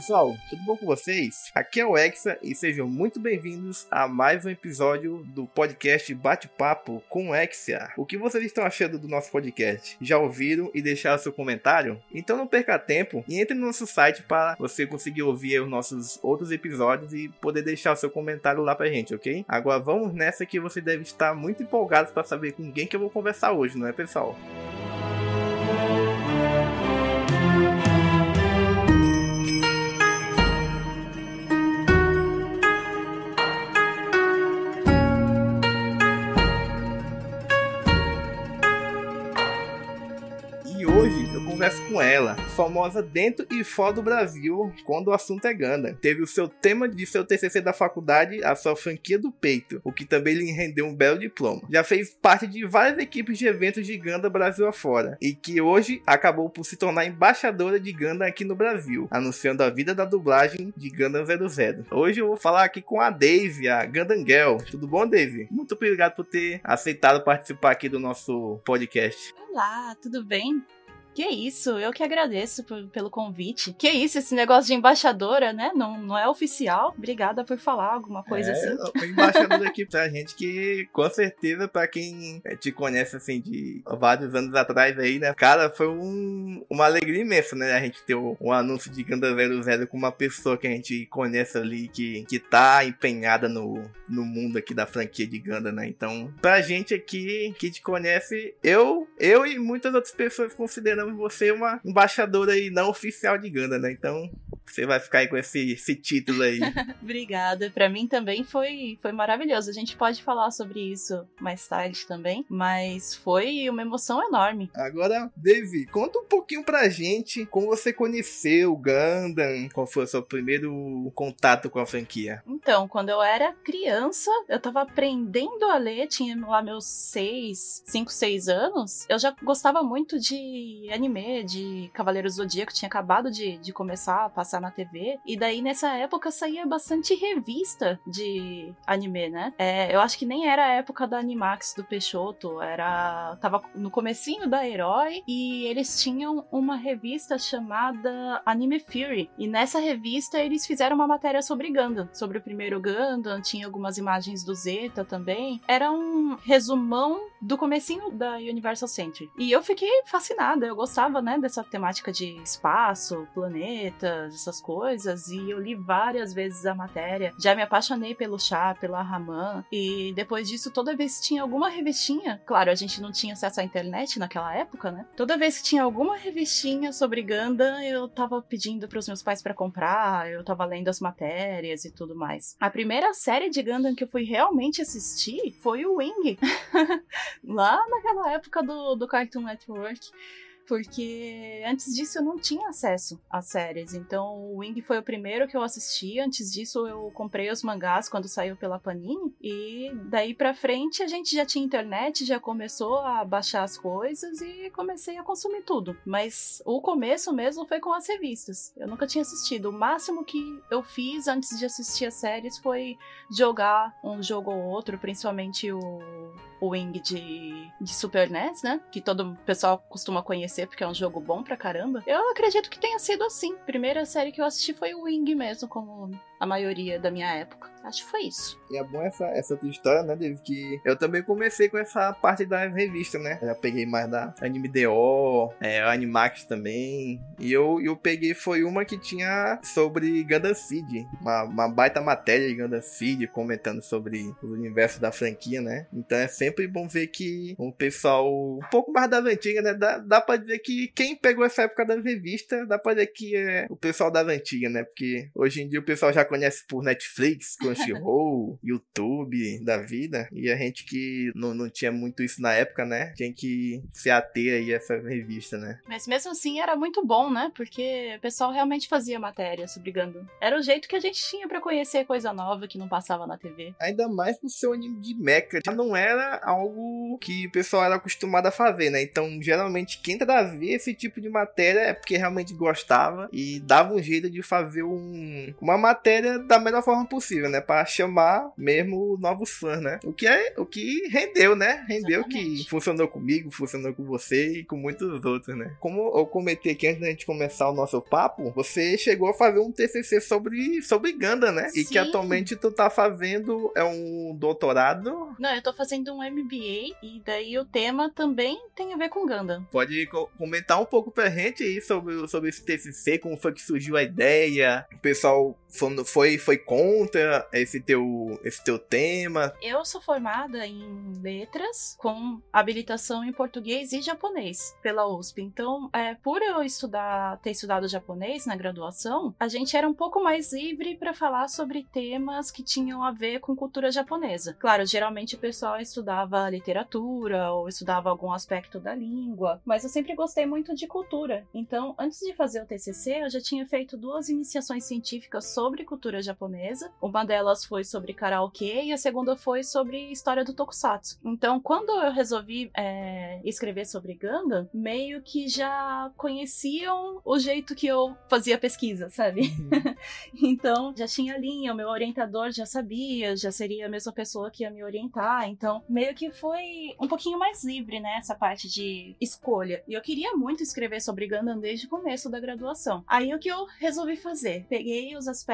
pessoal, tudo bom com vocês? Aqui é o Exa e sejam muito bem-vindos a mais um episódio do podcast Bate-Papo com Exia. O que vocês estão achando do nosso podcast? Já ouviram e deixaram seu comentário? Então não perca tempo e entre no nosso site para você conseguir ouvir os nossos outros episódios e poder deixar seu comentário lá pra gente, ok? Agora vamos nessa que você deve estar muito empolgado para saber com quem que eu vou conversar hoje, não é, pessoal? Ela, famosa dentro e fora do Brasil quando o assunto é Ganda. Teve o seu tema de seu TCC da faculdade, a sua franquia do peito, o que também lhe rendeu um belo diploma. Já fez parte de várias equipes de eventos de Ganda Brasil afora, e que hoje acabou por se tornar embaixadora de Ganda aqui no Brasil, anunciando a vida da dublagem de Ganda 00. Hoje eu vou falar aqui com a Dave, a Gandangel. Tudo bom, Dave? Muito obrigado por ter aceitado participar aqui do nosso podcast. Olá, tudo bem? Que isso, eu que agradeço por, pelo convite. Que isso, esse negócio de embaixadora, né? Não, não é oficial. Obrigada por falar alguma coisa é, assim. Embaixadora aqui pra gente que, com certeza, pra quem eh, te conhece, assim, de vários anos atrás aí, né? Cara, foi um, uma alegria imensa, né? A gente ter um, um anúncio de Ganda 00 com uma pessoa que a gente conhece ali, que, que tá empenhada no, no mundo aqui da franquia de Ganda, né? Então, pra gente aqui, que te conhece, eu, eu e muitas outras pessoas consideramos você uma embaixadora aí não oficial de Ganda, né? Então você vai ficar aí com esse, esse título aí. Obrigada. Para mim também foi, foi maravilhoso. A gente pode falar sobre isso mais tarde também, mas foi uma emoção enorme. Agora, Devi, conta um pouquinho pra gente como você conheceu o Gundam, qual foi o seu primeiro contato com a franquia. Então, quando eu era criança, eu tava aprendendo a ler, tinha lá meus 6, 5, 6 anos. Eu já gostava muito de anime, de Cavaleiros Zodíaco, tinha acabado de, de começar a passar na TV. E daí, nessa época, saía bastante revista de anime, né? É, eu acho que nem era a época da Animax do Peixoto, era. tava no comecinho da Herói e eles tinham uma revista chamada Anime Fury. E nessa revista eles fizeram uma matéria sobre Gundam, sobre o primeiro Gundam, tinha algumas imagens do Zeta também. Era um resumão do comecinho da Universal Century. E eu fiquei fascinada, eu gostava, né, dessa temática de espaço, planetas, essas coisas, e eu li várias vezes a matéria. Já me apaixonei pelo chá, pela Raman, e depois disso, toda vez que tinha alguma revistinha, claro, a gente não tinha acesso à internet naquela época, né? Toda vez que tinha alguma revistinha sobre Gundam, eu tava pedindo para os meus pais para comprar, eu tava lendo as matérias e tudo mais. A primeira série de Gundam que eu fui realmente assistir foi o Wing. Lá naquela época do, do Cartoon Network porque antes disso eu não tinha acesso às séries. Então o Wing foi o primeiro que eu assisti. Antes disso eu comprei os mangás quando saiu pela Panini. E daí pra frente a gente já tinha internet, já começou a baixar as coisas e comecei a consumir tudo. Mas o começo mesmo foi com as revistas. Eu nunca tinha assistido. O máximo que eu fiz antes de assistir as séries foi jogar um jogo ou outro, principalmente o, o Wing de, de Super NES, né? Que todo pessoal costuma conhecer porque é um jogo bom pra caramba. Eu acredito que tenha sido assim. Primeira série que eu assisti foi o Wing mesmo, como a maioria da minha época. Acho que foi isso. E é bom essa, essa tua história, né, David? Que eu também comecei com essa parte da revista, né? Eu já peguei mais da Anime DO, é, Animax também. E eu, eu peguei, foi uma que tinha sobre Gundam Seed. Uma, uma baita matéria de Gundam Seed, comentando sobre o universo da franquia, né? Então é sempre bom ver que o pessoal um pouco mais das antigas, né? Dá, dá pra dizer que quem pegou essa época da revista, dá pra dizer que é o pessoal das antigas, né? Porque hoje em dia o pessoal já conhece por Netflix, Crunchyroll, YouTube da vida. E a gente que não, não tinha muito isso na época, né? Tinha que se ater aí a essa revista, né? Mas mesmo assim era muito bom, né? Porque o pessoal realmente fazia matéria sobre Gundam. Era o jeito que a gente tinha para conhecer coisa nova que não passava na TV. Ainda mais no seu anime de mecha. Já não era algo que o pessoal era acostumado a fazer, né? Então, geralmente, quem trazia esse tipo de matéria é porque realmente gostava e dava um jeito de fazer um, uma matéria da melhor forma possível, né? Para chamar mesmo novos fãs, né? O que é o que rendeu, né? Rendeu Exatamente. que funcionou comigo, funcionou com você e com muitos outros, né? Como eu comentei aqui antes da gente começar o nosso papo, você chegou a fazer um TCC sobre sobre Ganda, né? Sim. E que atualmente tu tá fazendo é um doutorado? Não, eu tô fazendo um MBA e daí o tema também tem a ver com Ganda. Pode comentar um pouco pra gente aí sobre, sobre esse TCC, como foi que surgiu a ideia, o pessoal foi, foi contra esse teu, esse teu tema? Eu sou formada em letras com habilitação em português e japonês pela USP. Então, é, por eu estudar, ter estudado japonês na graduação, a gente era um pouco mais livre para falar sobre temas que tinham a ver com cultura japonesa. Claro, geralmente o pessoal estudava literatura ou estudava algum aspecto da língua, mas eu sempre gostei muito de cultura. Então, antes de fazer o TCC, eu já tinha feito duas iniciações científicas sobre cultura japonesa. Uma delas foi sobre karaokê e a segunda foi sobre história do tokusatsu. Então, quando eu resolvi é, escrever sobre Gundam, meio que já conheciam o jeito que eu fazia pesquisa, sabe? Uhum. então, já tinha linha, o meu orientador já sabia, já seria a mesma pessoa que ia me orientar. Então, meio que foi um pouquinho mais livre, né? Essa parte de escolha. E eu queria muito escrever sobre Gundam desde o começo da graduação. Aí o que eu resolvi fazer? Peguei os aspectos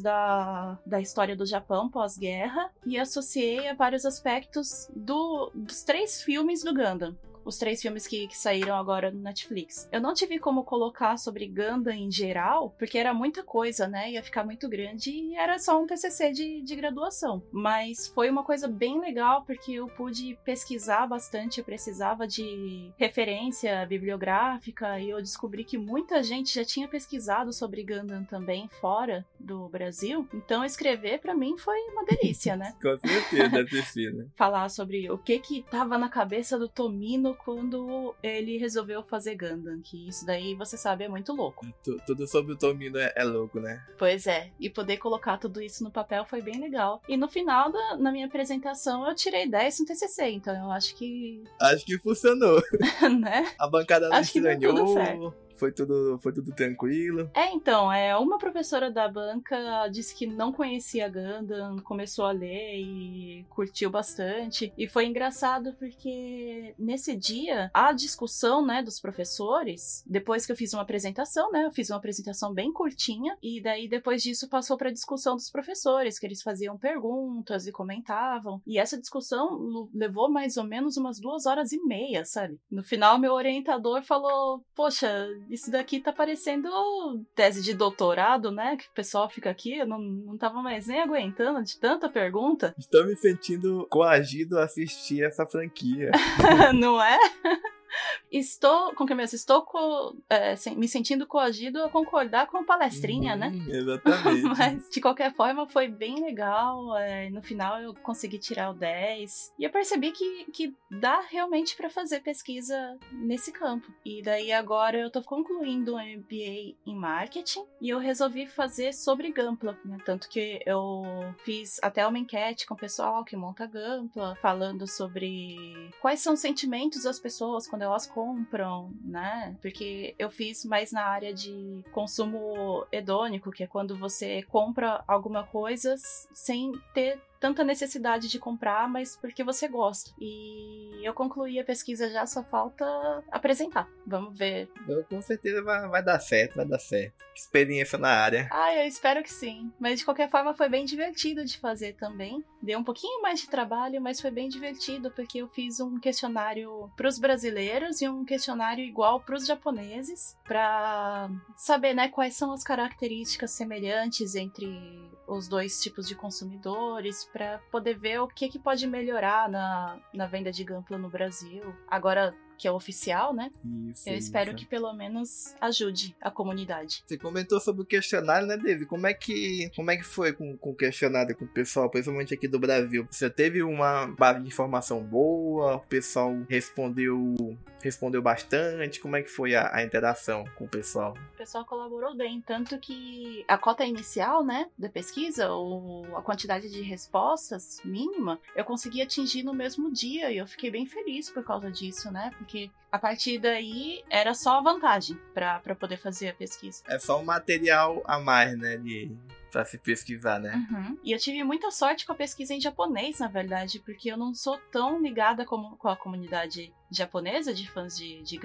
da, da história do Japão pós-guerra e associei a vários aspectos do, dos três filmes do Gundam os três filmes que, que saíram agora no Netflix. Eu não tive como colocar sobre Gundam em geral, porque era muita coisa, né? Ia ficar muito grande e era só um TCC de, de graduação. Mas foi uma coisa bem legal, porque eu pude pesquisar bastante, eu precisava de referência bibliográfica e eu descobri que muita gente já tinha pesquisado sobre Gundam também fora do Brasil. Então escrever para mim foi uma delícia, né? Com certeza, deve ter sido. Né? Falar sobre o que que tava na cabeça do Tomino quando ele resolveu fazer Gundam, que isso daí, você sabe, é muito louco. Tudo sobre o Tomino é, é, louco, né? Pois é, e poder colocar tudo isso no papel foi bem legal. E no final da na minha apresentação eu tirei 10 no TCC, então eu acho que... Acho que funcionou. né? A bancada não acho estranhou foi tudo, foi tudo tranquilo. É, então, é, uma professora da banca disse que não conhecia Gundam, começou a ler e curtiu bastante. E foi engraçado porque nesse dia, a discussão, né, dos professores, depois que eu fiz uma apresentação, né, eu fiz uma apresentação bem curtinha, e daí depois disso passou pra discussão dos professores, que eles faziam perguntas e comentavam. E essa discussão levou mais ou menos umas duas horas e meia, sabe? No final, meu orientador falou: Poxa, isso daqui tá parecendo tese de doutorado, né? Que o pessoal fica aqui, eu não, não tava mais nem aguentando de tanta pergunta. Estou me sentindo coagido a assistir essa franquia. não é? Estou, com que mesmo? Estou co, é, me sentindo coagido a concordar com a palestrinha, né? uhum, né? Exatamente. Mas, de qualquer forma, foi bem legal. É, no final, eu consegui tirar o 10. E eu percebi que, que dá realmente para fazer pesquisa nesse campo. E daí, agora, eu tô concluindo um MBA em marketing e eu resolvi fazer sobre Gampla. Né? Tanto que eu fiz até uma enquete com o pessoal que monta Gampla, falando sobre quais são os sentimentos das pessoas quando elas compram, né? Porque eu fiz mais na área de consumo hedônico, que é quando você compra alguma coisa sem ter tanta necessidade de comprar, mas porque você gosta. E eu concluí a pesquisa já, só falta apresentar. Vamos ver. Eu, com certeza vai, vai dar certo, vai dar certo. Experiência na área. Ah, eu espero que sim. Mas de qualquer forma foi bem divertido de fazer também. Deu um pouquinho mais de trabalho, mas foi bem divertido porque eu fiz um questionário para os brasileiros e um questionário igual para os japoneses, para saber, né, quais são as características semelhantes entre os dois tipos de consumidores, para poder ver o que, que pode melhorar na, na venda de Gampla no Brasil. Agora, que é oficial, né? Isso, Eu espero que pelo menos ajude a comunidade. Você comentou sobre o questionário, né, David? Como é que, como é que foi com, com o questionário com o pessoal, principalmente aqui do Brasil? Você teve uma base de informação boa? O pessoal respondeu respondeu bastante? Como é que foi a, a interação com o pessoal? O pessoal colaborou bem, tanto que a cota inicial, né, da pesquisa, ou a quantidade de respostas mínima, eu consegui atingir no mesmo dia e eu fiquei bem feliz por causa disso, né? Porque a partir daí era só vantagem para poder fazer a pesquisa. É só um material a mais, né, de para se pesquisar, né? Uhum. E eu tive muita sorte com a pesquisa em japonês, na verdade, porque eu não sou tão ligada com, com a comunidade japonesa de fãs de, de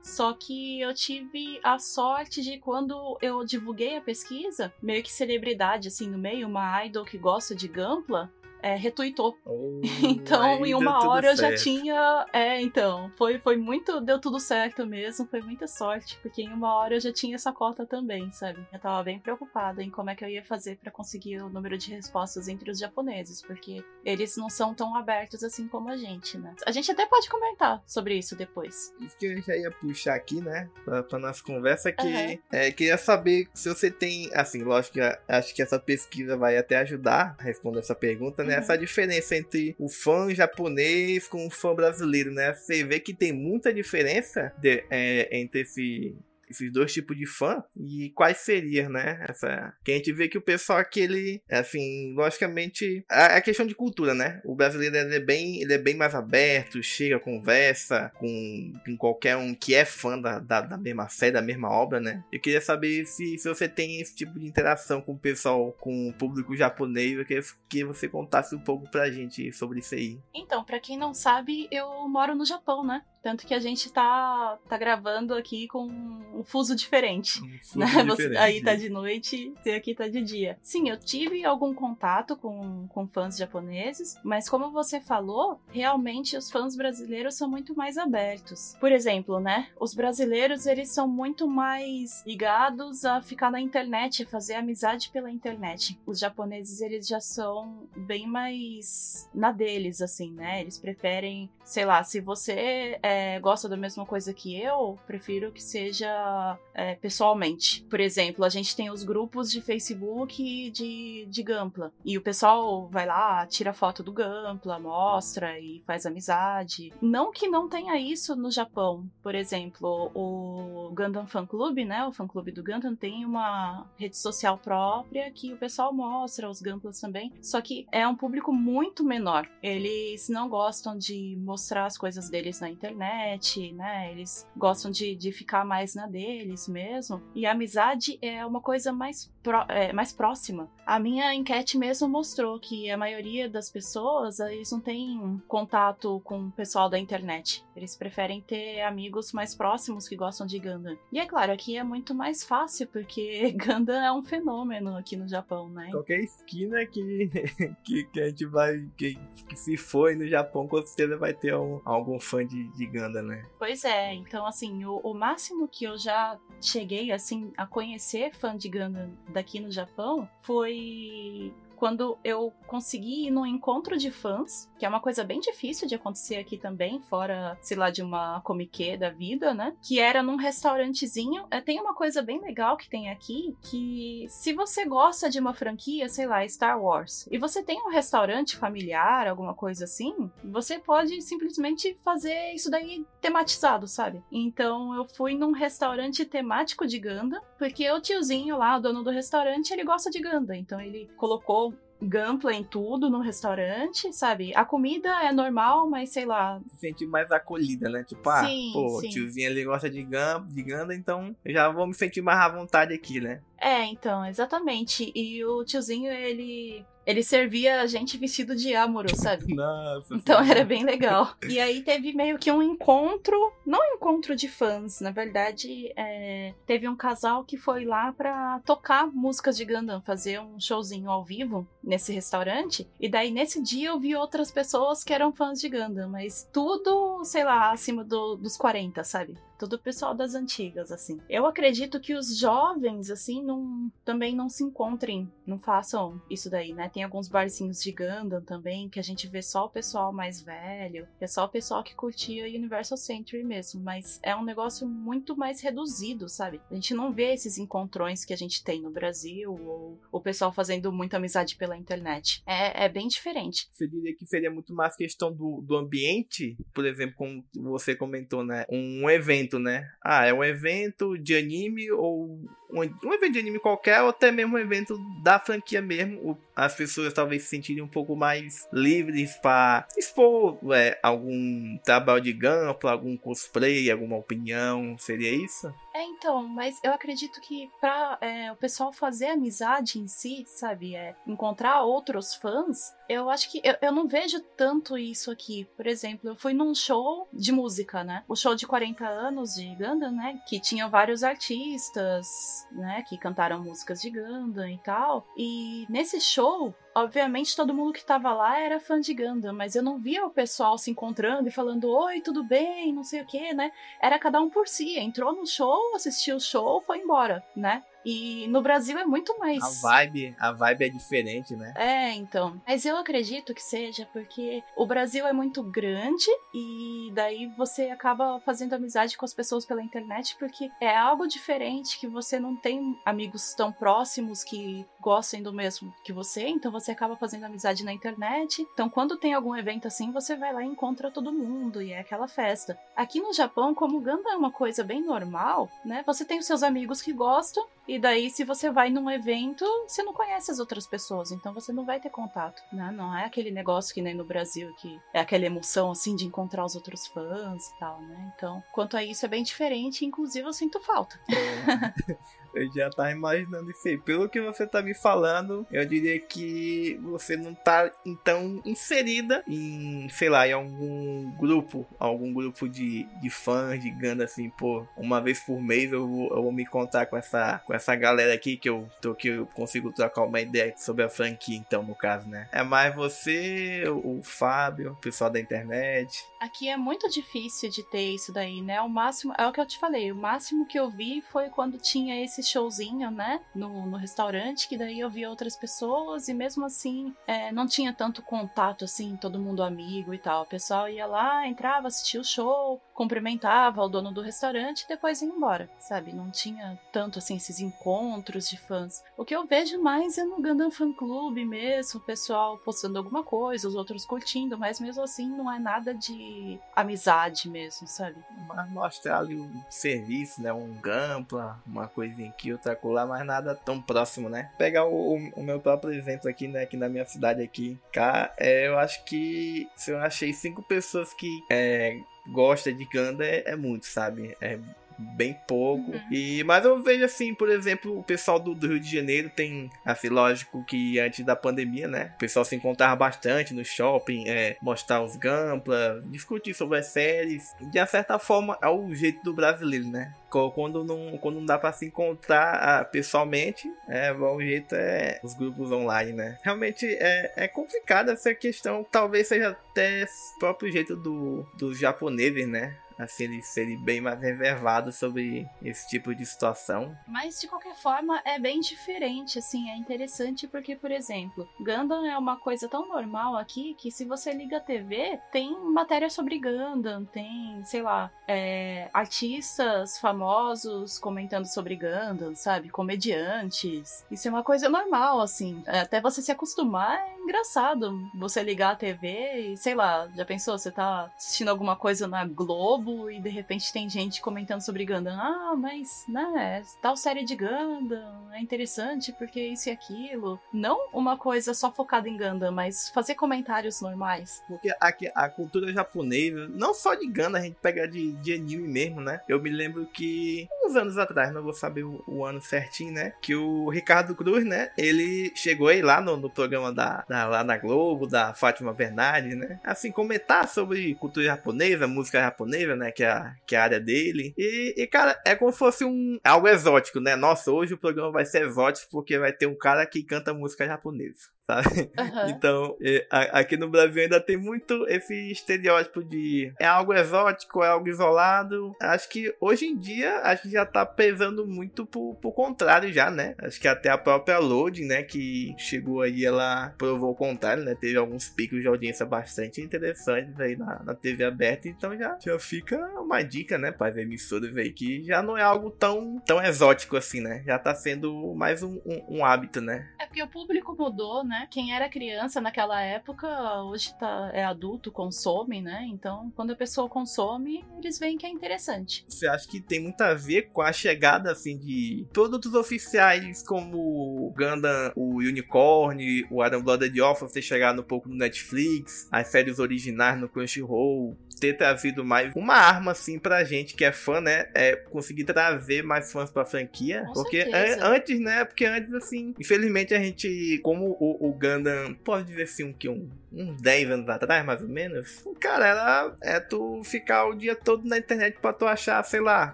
só que eu tive a sorte de quando eu divulguei a pesquisa, meio que celebridade assim no meio, uma idol que gosta de Gunpla, é, retuitou. Oh, então, em uma hora eu já tinha. É, então. Foi, foi muito. Deu tudo certo mesmo. Foi muita sorte. Porque em uma hora eu já tinha essa cota também, sabe? Eu tava bem preocupada em como é que eu ia fazer para conseguir o número de respostas entre os japoneses. Porque eles não são tão abertos assim como a gente, né? A gente até pode comentar sobre isso depois. Isso que eu já ia puxar aqui, né? Pra, pra nossa conversa, que uhum. é, queria saber se você tem. Assim, lógico que acho que essa pesquisa vai até ajudar a responder essa pergunta, né? Né? Essa diferença entre o fã japonês com o fã brasileiro, né? Você vê que tem muita diferença de, é, entre esse esses dois tipos de fã e quais seriam, né? Essa que a gente vê que o pessoal aqui ele, assim, logicamente, a questão de cultura, né? O brasileiro ele é bem, ele é bem mais aberto, chega, conversa com, com qualquer um que é fã da, da, da, mesma série, da mesma obra, né? Eu queria saber se, se você tem esse tipo de interação com o pessoal, com o público japonês, eu queria que você contasse um pouco pra gente sobre isso aí. Então, para quem não sabe, eu moro no Japão, né? Tanto que a gente tá, tá gravando aqui com um fuso diferente. Um fuso né? diferente. Você, aí tá de noite e aqui tá de dia. Sim, eu tive algum contato com, com fãs japoneses, mas como você falou, realmente os fãs brasileiros são muito mais abertos. Por exemplo, né? Os brasileiros, eles são muito mais ligados a ficar na internet, a fazer amizade pela internet. Os japoneses, eles já são bem mais na deles, assim, né? Eles preferem, sei lá, se você é é, gosta da mesma coisa que eu, prefiro que seja é, pessoalmente. Por exemplo, a gente tem os grupos de Facebook de, de Gampla. E o pessoal vai lá, tira foto do Gampla, mostra e faz amizade. Não que não tenha isso no Japão. Por exemplo, o Gundam Fan Club, né? O fã clube do Gundam tem uma rede social própria que o pessoal mostra, os Gamplas também. Só que é um público muito menor. Eles não gostam de mostrar as coisas deles na internet internet, né? Eles gostam de, de ficar mais na deles mesmo. E a amizade é uma coisa mais, pro, é, mais próxima. A minha enquete mesmo mostrou que a maioria das pessoas, eles não têm contato com o pessoal da internet. Eles preferem ter amigos mais próximos que gostam de Gundam. E é claro, aqui é muito mais fácil, porque Gundam é um fenômeno aqui no Japão, né? Qualquer esquina que, que, que a gente vai. Que, que se for no Japão, com certeza vai ter um, algum fã de, de Né? Pois é, então assim, o, o máximo que eu já cheguei assim a conhecer fã de Ganda daqui no Japão foi quando eu consegui ir num encontro de fãs, que é uma coisa bem difícil de acontecer aqui também, fora, sei lá, de uma comiquê da vida, né? Que era num restaurantezinho. É, tem uma coisa bem legal que tem aqui, que se você gosta de uma franquia, sei lá, Star Wars, e você tem um restaurante familiar, alguma coisa assim, você pode simplesmente fazer isso daí tematizado, sabe? Então eu fui num restaurante temático de Ganda, porque o tiozinho lá, o dono do restaurante, ele gosta de Ganda, então ele colocou Gampla em tudo no restaurante, sabe? A comida é normal, mas sei lá. Se sente mais acolhida, né? Tipo, ah, pô, sim. tiozinho ali gosta de, gam, de Ganda, então eu já vou me sentir mais à vontade aqui, né? É, então, exatamente. E o tiozinho, ele ele servia a gente vestido de Amuro, sabe? Nossa. Então era bem legal. E aí teve meio que um encontro, não um encontro de fãs, na verdade, é, teve um casal que foi lá pra tocar músicas de Gundam, fazer um showzinho ao vivo nesse restaurante. E daí nesse dia eu vi outras pessoas que eram fãs de Gundam, mas tudo, sei lá, acima do, dos 40, sabe? todo o pessoal das antigas, assim. Eu acredito que os jovens, assim, não, também não se encontrem, não façam isso daí, né? Tem alguns barzinhos de Gundam também, que a gente vê só o pessoal mais velho, que é só o pessoal que curtia Universal Century mesmo, mas é um negócio muito mais reduzido, sabe? A gente não vê esses encontrões que a gente tem no Brasil, ou o pessoal fazendo muita amizade pela pela internet. É, é bem diferente. Você diria que seria muito mais questão do, do ambiente? Por exemplo, como você comentou, né? Um evento, né? Ah, é um evento de anime ou um, evento de anime qualquer ou até mesmo um evento da franquia mesmo. As pessoas talvez se sentirem um pouco mais livres para expor é, algum trabalho de gameplay, algum cosplay, alguma opinião. Seria isso? É, então, mas eu acredito que pra é, o pessoal fazer amizade em si, sabe? É, encontrar outros fãs, eu acho que eu, eu não vejo tanto isso aqui. Por exemplo, eu fui num show de música, né? O show de 40 anos de Gundam, né? Que tinha vários artistas, né? Que cantaram músicas de Gundam e tal. E nesse show, obviamente todo mundo que tava lá era fã de Gundam, mas eu não via o pessoal se encontrando e falando oi, tudo bem, não sei o que, né? Era cada um por si, entrou no show, assistiu o show, foi embora, né? E no Brasil é muito mais. A vibe, a vibe é diferente, né? É, então. Mas eu acredito que seja porque o Brasil é muito grande e daí você acaba fazendo amizade com as pessoas pela internet porque é algo diferente que você não tem amigos tão próximos que gostem do mesmo que você, então você acaba fazendo amizade na internet. Então quando tem algum evento assim, você vai lá e encontra todo mundo e é aquela festa. Aqui no Japão, como o Ganda é uma coisa bem normal, né? Você tem os seus amigos que gostam e daí, se você vai num evento, você não conhece as outras pessoas, então você não vai ter contato, né? Não é aquele negócio que nem no Brasil, que é aquela emoção, assim, de encontrar os outros fãs e tal, né? Então, quanto a isso, é bem diferente, inclusive eu sinto falta. Eu já tava imaginando isso aí. Pelo que você tá me falando, eu diria que você não tá então inserida em, sei lá, em algum grupo, algum grupo de, de fãs Ganda assim, pô, uma vez por mês eu vou, eu vou me contar com essa, com essa galera aqui que eu tô que eu consigo trocar uma ideia sobre a franquia, então, no caso, né? É mais você, o, o Fábio, o pessoal da internet. Aqui é muito difícil de ter isso daí, né? O máximo, é o que eu te falei, o máximo que eu vi foi quando tinha esse showzinho, né? No, no restaurante, que daí eu via outras pessoas e mesmo assim é, não tinha tanto contato assim, todo mundo amigo e tal. O pessoal ia lá, entrava, assistia o show, cumprimentava o dono do restaurante e depois ia embora, sabe? Não tinha tanto assim esses encontros de fãs. O que eu vejo mais é no Gundam Fan Club mesmo, o pessoal postando alguma coisa, os outros curtindo, mas mesmo assim não é nada de amizade mesmo, sabe? Mas mostrar ali um serviço, né? Um gampla, uma coisinha outra colar, mas nada tão próximo, né? Pegar o, o, meu próprio exemplo aqui, né? Aqui na minha cidade aqui, cá, é, eu acho que se eu achei cinco pessoas que é, gosta de Ganda é, é muito, sabe? É bem pouco. Uhum. E, mas eu vejo assim, por exemplo, o pessoal do, do, Rio de Janeiro tem, assim, lógico que antes da pandemia, né? O pessoal se encontrava bastante no shopping, é, mostrar os gamplas, discutir sobre as séries. De certa forma, é o jeito do brasileiro, né? Quando não, quando não dá para se encontrar ah, pessoalmente, é, o jeito é os grupos online, né? Realmente é, é complicado essa questão. Talvez seja até o próprio jeito do, dos japoneses, né? Assim, eles serem bem mais reservados sobre esse tipo de situação. Mas de qualquer forma é bem diferente, assim, é interessante porque, por exemplo, Gundam é uma coisa tão normal aqui que se você liga a TV, tem matéria sobre Gundam, tem, sei lá, é, artistas famosos comentando sobre Gundam, sabe? Comediantes. Isso é uma coisa normal, assim. Até você se acostumar é engraçado. Você ligar a TV e, sei lá, já pensou? Você tá assistindo alguma coisa na Globo e de repente tem gente comentando sobre Gundam. Ah, mas, né, tal série de Gundam é interessante porque isso e aquilo. Não uma coisa só focada em Gundam, mas fazer comentários normais. Porque aqui, a cultura japonesa, não só de Gundam, a gente pega de, de anime mesmo, né? Eu me lembro que uns anos atrás, não vou saber o, o ano certinho, né? Que o Ricardo Cruz, né? Ele chegou aí lá no, no programa da, da, lá na Globo, da Fátima Bernardes, né? Assim, comentar sobre cultura japonesa, música japonesa, né? Que é, a, que é a área dele. E, e, cara, é como se fosse um algo exótico, né? Nossa, hoje o programa vai ser exótico porque vai ter um cara que canta música japonesa sabe? Uhum. Então, aqui no Brasil ainda tem muito esse estereótipo de é algo exótico, é algo isolado. Acho que hoje em dia a gente já tá pesando muito pro, pro contrário já, né? Acho que até a própria Loading, né, que chegou aí, ela provou o contrário, né? Teve alguns picos de audiência bastante interessantes aí na, na TV aberta, então já, já fica uma dica, né, para as emissoras aí, que já não é algo tão, tão exótico assim, né? Já tá sendo mais um, um, um hábito, né? É porque o público mudou, né? Né? Quem era criança naquela época, hoje tá, é adulto, consome, né? Então, quando a pessoa consome, eles veem que é interessante. Você acha que tem muito a ver com a chegada, assim, de produtos oficiais como o Gundam, o Unicorn, o Adam Blooded Orphans ter chegado um pouco no Netflix, as séries originais no Crunchyroll, ter trazido mais uma arma assim pra gente que é fã, né? É conseguir trazer mais fãs pra franquia. Com porque an- antes, né? Porque antes, assim, infelizmente a gente, como o, o Gundam, pode dizer um, que um, uns 10 anos atrás, mais ou menos, cara, era é tu ficar o dia todo na internet pra tu achar, sei lá,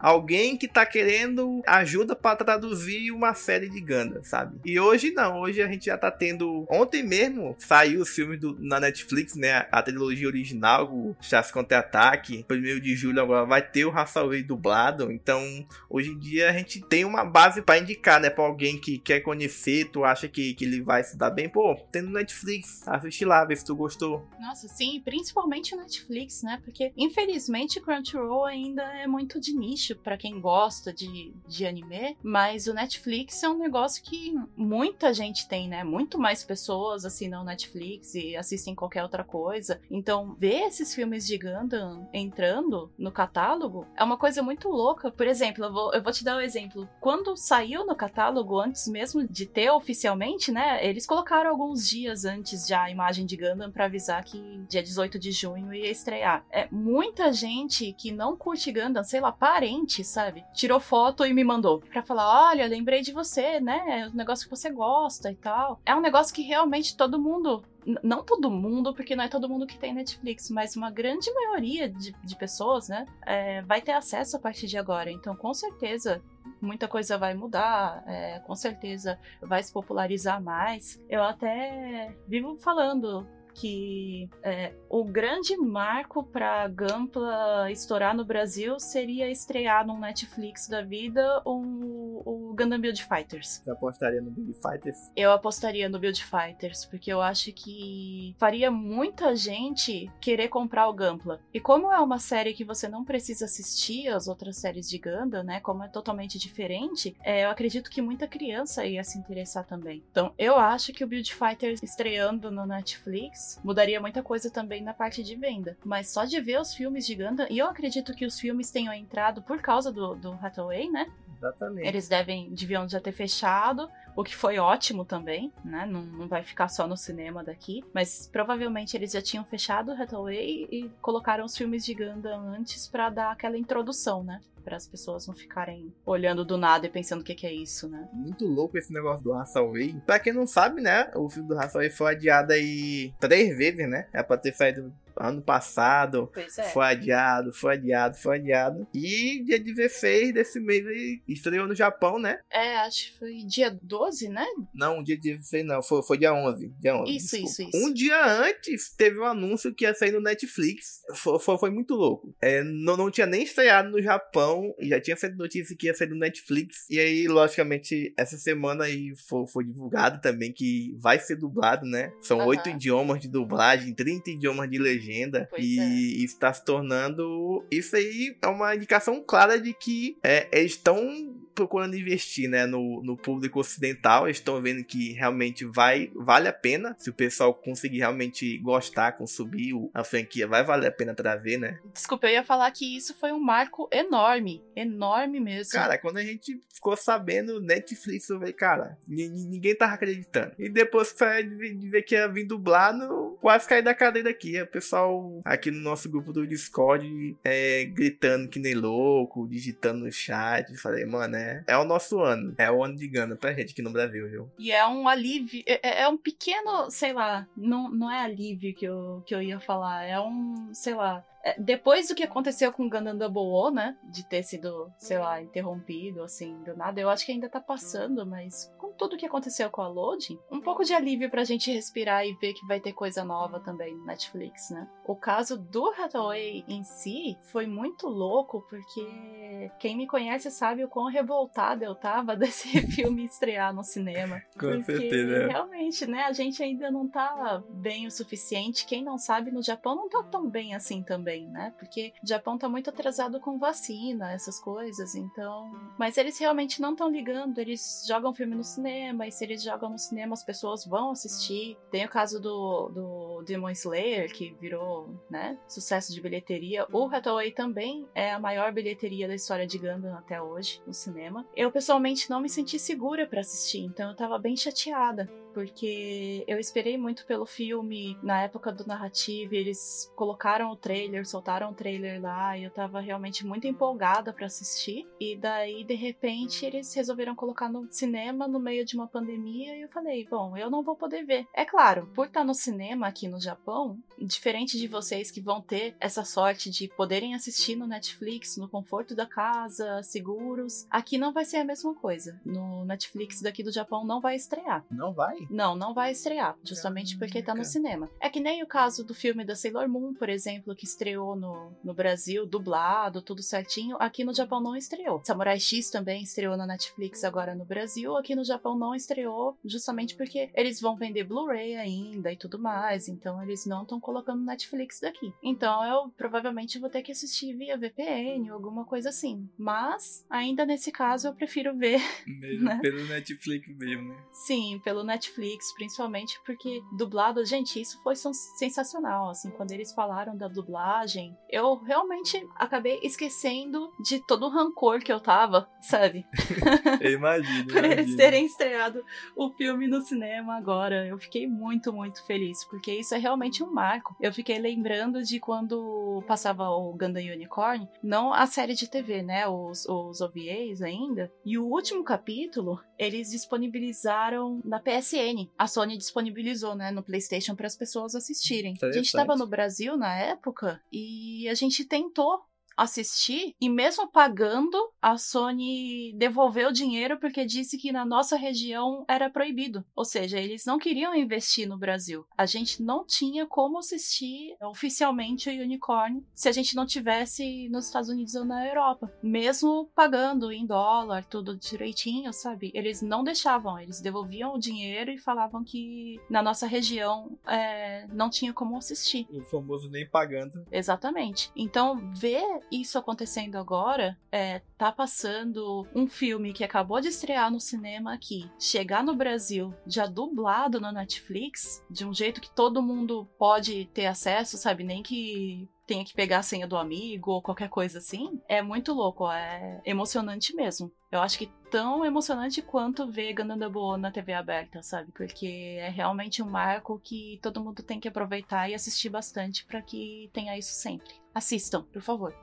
alguém que tá querendo ajuda pra traduzir uma série de Gundam, sabe? E hoje não, hoje a gente já tá tendo. Ontem mesmo saiu os filmes do, na Netflix, né? A trilogia original, o Chassi Contra-Ataque. Primeiro de julho agora vai ter o Hathaway dublado. Então, hoje em dia a gente tem uma base pra indicar, né? Pra alguém que quer conhecer, tu acha que, que ele vai se dar bem. Pô, tem no Netflix, assiste lá, vê se tu gostou. Nossa, sim, principalmente o Netflix, né? Porque, infelizmente, Crunchyroll ainda é muito de nicho pra quem gosta de, de anime, mas o Netflix é um negócio que muita gente tem, né? Muito mais pessoas assinam Netflix e assistem qualquer outra coisa. Então, ver esses filmes de Gundam entrando no catálogo é uma coisa muito louca. Por exemplo, eu vou, eu vou te dar um exemplo. Quando saiu no catálogo, antes mesmo de ter oficialmente, né? Eles colocaram alguns dias antes já a imagem de Gundam pra avisar que dia 18 de junho ia estrear. É muita gente que não curte Gundam, sei lá, parente, sabe? Tirou foto e me mandou pra falar: olha, lembrei de você, né? É um negócio que você gosta e tal. É um negócio que realmente todo mundo não todo mundo, porque não é todo mundo que tem Netflix, mas uma grande maioria de, de pessoas, né, é, vai ter acesso a partir de agora. Então, com certeza, muita coisa vai mudar, é, com certeza vai se popularizar mais. Eu até vivo falando que é, o grande marco para Gampla estourar no Brasil seria estrear no Netflix da vida o, o Gundam Build Fighters. Você apostaria no Big Fighters? Eu apostaria no Build Fighters, porque eu acho que faria muita gente querer comprar o Gampla. E como é uma série que você não precisa assistir as outras séries de Gundam, né? Como é totalmente diferente, é, eu acredito que muita criança ia se interessar também. Então, eu acho que o Build Fighters estreando no Netflix mudaria muita coisa também na parte de venda. Mas só de ver os filmes de Gundam, e eu acredito que os filmes tenham entrado por causa do, do Hathaway, né? Exatamente. Eles devem, deviam já ter fechado, o que foi ótimo também, né? Não, não vai ficar só no cinema daqui. Mas provavelmente eles já tinham fechado o Hathaway e colocaram os filmes de Gundam antes pra dar aquela introdução, né? Para as pessoas não ficarem olhando do nada e pensando o que, que é isso, né? Muito louco esse negócio do Hathaway. Pra quem não sabe, né? O filme do Hathaway foi adiado aí três vezes, né? É pra ter saído ano passado. Pois é. Foi adiado, foi adiado, foi adiado. E dia 16 desse mês ele estreou no Japão, né? É, acho que foi dia 12, né? Não, dia 16 não, foi, foi dia 11. Dia 11 Isso, desculpa. isso, isso. Um dia antes teve um anúncio que ia sair no Netflix. Foi, foi, foi muito louco. É, não, não tinha nem estreado no Japão, e já tinha saído notícia que ia sair no Netflix. E aí, logicamente, essa semana aí foi, foi divulgado também que vai ser dublado, né? São oito idiomas de dublagem, 30 idiomas de legenda. Pois e é. está se tornando. Isso aí é uma indicação clara de que é, eles estão procurando investir né, no, no público ocidental. Eles estão vendo que realmente vai, vale a pena. Se o pessoal conseguir realmente gostar, consumir a franquia, vai valer a pena trazer, né? Desculpa, eu ia falar que isso foi um marco enorme. Enorme mesmo. Cara, quando a gente ficou sabendo Netflix, eu falei, cara, ni- ni- ninguém tava acreditando. E depois de ver que ia vir dublado, quase caí da cadeira aqui. O pessoal aqui no nosso grupo do Discord é, gritando que nem louco, digitando no chat. Falei, mano, é, é o nosso ano. É o ano de Gana pra gente aqui no Brasil, viu? E é um alívio, é, é um pequeno, sei lá, não, não é alívio que eu, que eu ia falar, é um, sei lá. É, depois do que aconteceu com Gundam Double O, né? De ter sido, sei lá, interrompido, assim, do nada, eu acho que ainda tá passando, mas com tudo que aconteceu com a Loading, um pouco de alívio pra gente respirar e ver que vai ter coisa nova também no Netflix, né? O caso do Hathaway em si foi muito louco, porque quem me conhece sabe o quão revoltada eu tava desse filme estrear no cinema. Com Porque certeza. realmente, né, a gente ainda não tá bem o suficiente. Quem não sabe, no Japão não tá tão bem assim também. Também, né? Porque o Japão tá muito atrasado com vacina, essas coisas, então. Mas eles realmente não estão ligando, eles jogam filme no cinema, e se eles jogam no cinema, as pessoas vão assistir. Tem o caso do, do Demon Slayer, que virou, né, sucesso de bilheteria. O Hathaway também é a maior bilheteria da história de Gundam até hoje no cinema. Eu pessoalmente não me senti segura para assistir, então eu tava bem chateada porque eu esperei muito pelo filme na época do narrativo, eles colocaram o trailer, soltaram o trailer lá, e eu tava realmente muito empolgada para assistir. E daí, de repente, eles resolveram colocar no cinema no meio de uma pandemia, e eu falei, bom, eu não vou poder ver. É claro, por estar no cinema aqui no Japão, diferente de vocês que vão ter essa sorte de poderem assistir no Netflix, no conforto da casa, seguros, aqui não vai ser a mesma coisa. No Netflix daqui do Japão não vai estrear. Não vai? Não, não vai estrear, justamente porque tá no cinema. É que nem o caso do filme da Sailor Moon, por exemplo, que estreou no, no Brasil, dublado, tudo certinho. Aqui no Japão não estreou. Samurai X também estreou na Netflix agora no Brasil. Aqui no Japão não estreou, justamente porque eles vão vender Blu-ray ainda e tudo mais. Então eles não estão colocando Netflix daqui. Então eu provavelmente vou ter que assistir via VPN ou alguma coisa assim. Mas, ainda nesse caso, eu prefiro ver. Mesmo né? pelo Netflix mesmo, né? Sim, pelo Netflix Netflix, principalmente porque dublado, gente, isso foi sensacional, assim, quando eles falaram da dublagem, eu realmente acabei esquecendo de todo o rancor que eu tava, sabe? eu imagino. Por eles terem estreado o filme no cinema agora, eu fiquei muito, muito feliz, porque isso é realmente um marco. Eu fiquei lembrando de quando passava o Gundam Unicorn, não a série de TV, né, os, os OVAs ainda, e o último capítulo, eles disponibilizaram na PSN a Sony disponibilizou, né, no PlayStation para as pessoas assistirem. A gente estava no Brasil na época e a gente tentou assistir e mesmo pagando, a Sony devolveu o dinheiro porque disse que na nossa região era proibido. Ou seja, eles não queriam investir no Brasil. A gente não tinha como assistir oficialmente o Unicorn se a gente não tivesse nos Estados Unidos ou na Europa, mesmo pagando em dólar, tudo direitinho, sabe? Eles não deixavam, eles devolviam o dinheiro e falavam que na nossa região é, não tinha como assistir. O famoso nem pagando. Exatamente. Então, ver isso acontecendo agora, é, tá passando um filme que acabou de estrear no cinema aqui, chegar no Brasil já dublado no Netflix, de um jeito que todo mundo pode ter acesso, sabe? Nem que tenha que pegar a senha do amigo ou qualquer coisa assim, é muito louco, é emocionante mesmo. Eu acho que tão emocionante quanto ver Gandandabu na TV aberta, sabe? Porque é realmente um marco que todo mundo tem que aproveitar e assistir bastante para que tenha isso sempre. Assistam, por favor.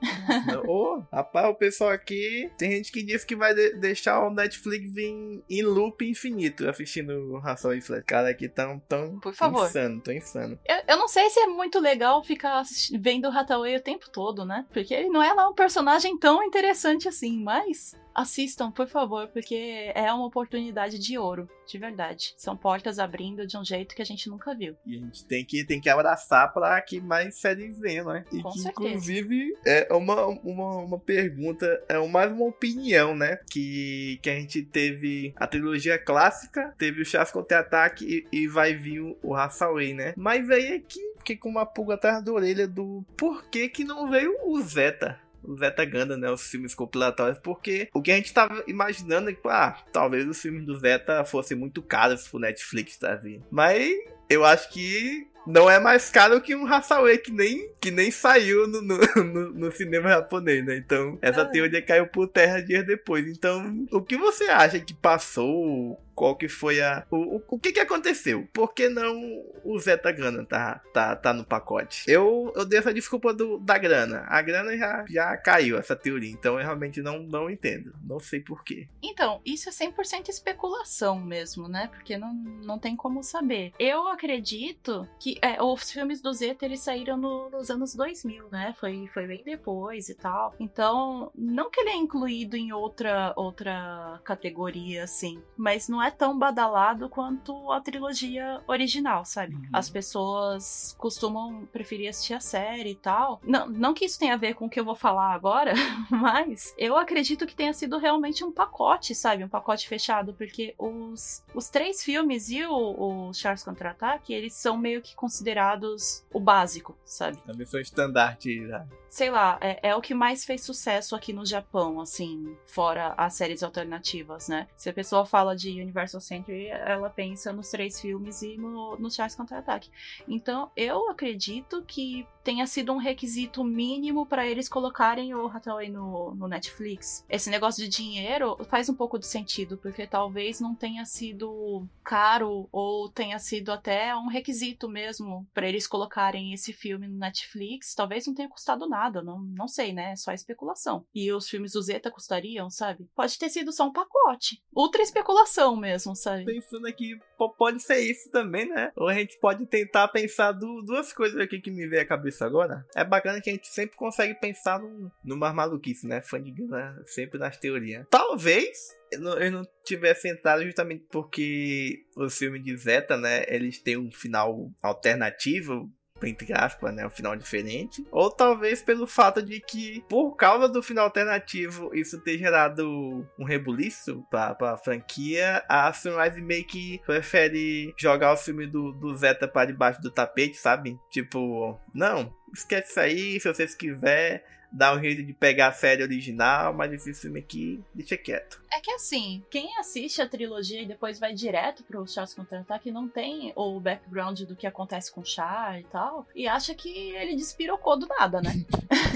Ô, oh, rapaz, o pessoal aqui. Tem gente que diz que vai de deixar o Netflix em, em loop infinito assistindo Ração e Flash. Cara, aqui tão, tão por favor. insano, tão insano. Eu, eu não sei se é muito legal ficar vendo o Hathaway o tempo todo, né? Porque ele não é lá um personagem tão interessante assim, mas assistam, por favor, porque é uma oportunidade de ouro, de verdade. São portas abrindo de um jeito que a gente nunca viu. E a gente tem que, tem que abraçar para que mais séries venham, né? E Com que, certeza. inclusive, é uma, uma, uma pergunta, é mais uma opinião, né? Que, que a gente teve a trilogia clássica, teve o Chas Contra-Ataque e, e vai vir o, o Hathaway, né? Mas aí é que fiquei com uma pulga atrás da orelha do por que que não veio o Zeta o Zeta Ganda, né? Os filmes compilatórios, porque o que a gente tava imaginando é que, ah, talvez os filmes do Zeta fossem muito caros pro Netflix, tá vendo? Mas eu acho que não é mais caro que um Hathaway que nem, que nem saiu no, no, no, no cinema japonês, né? Então, essa ah. teoria caiu por terra dias depois. Então, o que você acha que passou? Qual que foi a. O, o, o que que aconteceu? Por que não o Zeta Grana tá, tá, tá no pacote? Eu, eu dei essa desculpa do, da grana. A grana já, já caiu, essa teoria. Então eu realmente não, não entendo. Não sei porquê. Então, isso é 100% especulação mesmo, né? Porque não, não tem como saber. Eu acredito que é, os filmes do Zeta eles saíram no, nos anos 2000, né? Foi, foi bem depois e tal. Então, não que ele é incluído em outra, outra categoria assim, mas não é é tão badalado quanto a trilogia original, sabe? Uhum. As pessoas costumam preferir assistir a série e tal. Não, não que isso tenha a ver com o que eu vou falar agora, mas eu acredito que tenha sido realmente um pacote, sabe? Um pacote fechado, porque os, os três filmes e o, o Charles Contra-Ataque, eles são meio que considerados o básico, sabe? Também são estandarte, né? Sei lá, é, é, o que mais fez sucesso aqui no Japão, assim, fora as séries alternativas, né? Se a pessoa fala de Universal Century, ela pensa nos três filmes e no, no Charles Contra-Ataque. Então, eu acredito que tenha sido um requisito mínimo para eles colocarem o Hathaway no, no Netflix. Esse negócio de dinheiro faz um pouco de sentido, porque talvez não tenha sido caro ou tenha sido até um requisito mesmo para eles colocarem esse filme no Netflix. Talvez não tenha custado nada, não, não sei, né? É só especulação. E os filmes do Zeta custariam, sabe? Pode ter sido só um pacote. Ultra especulação mesmo, sabe? Pensando aqui, pode ser isso também, né? Ou a gente pode tentar pensar duas coisas aqui que me veio à cabeça agora, é bacana que a gente sempre consegue pensar no, numa maluquice, né? Né? sempre nas teorias. Talvez eu não, eu não tivesse entrado justamente porque o filme de Zeta, né? Eles têm um final alternativo entre aspas, né, um final diferente, ou talvez pelo fato de que, por causa do final alternativo, isso ter gerado um rebuliço pra, pra franquia, a Sunrise meio que prefere jogar o filme do, do Zeta para debaixo do tapete, sabe? Tipo, não, esquece isso aí, se vocês quiserem dá um jeito de pegar a série original, mas esse filme aqui deixa quieto. É que assim, quem assiste a trilogia e depois vai direto pro Charles Contra-Ataque não tem o background do que acontece com o Char e tal, e acha que ele despirocou do nada, né?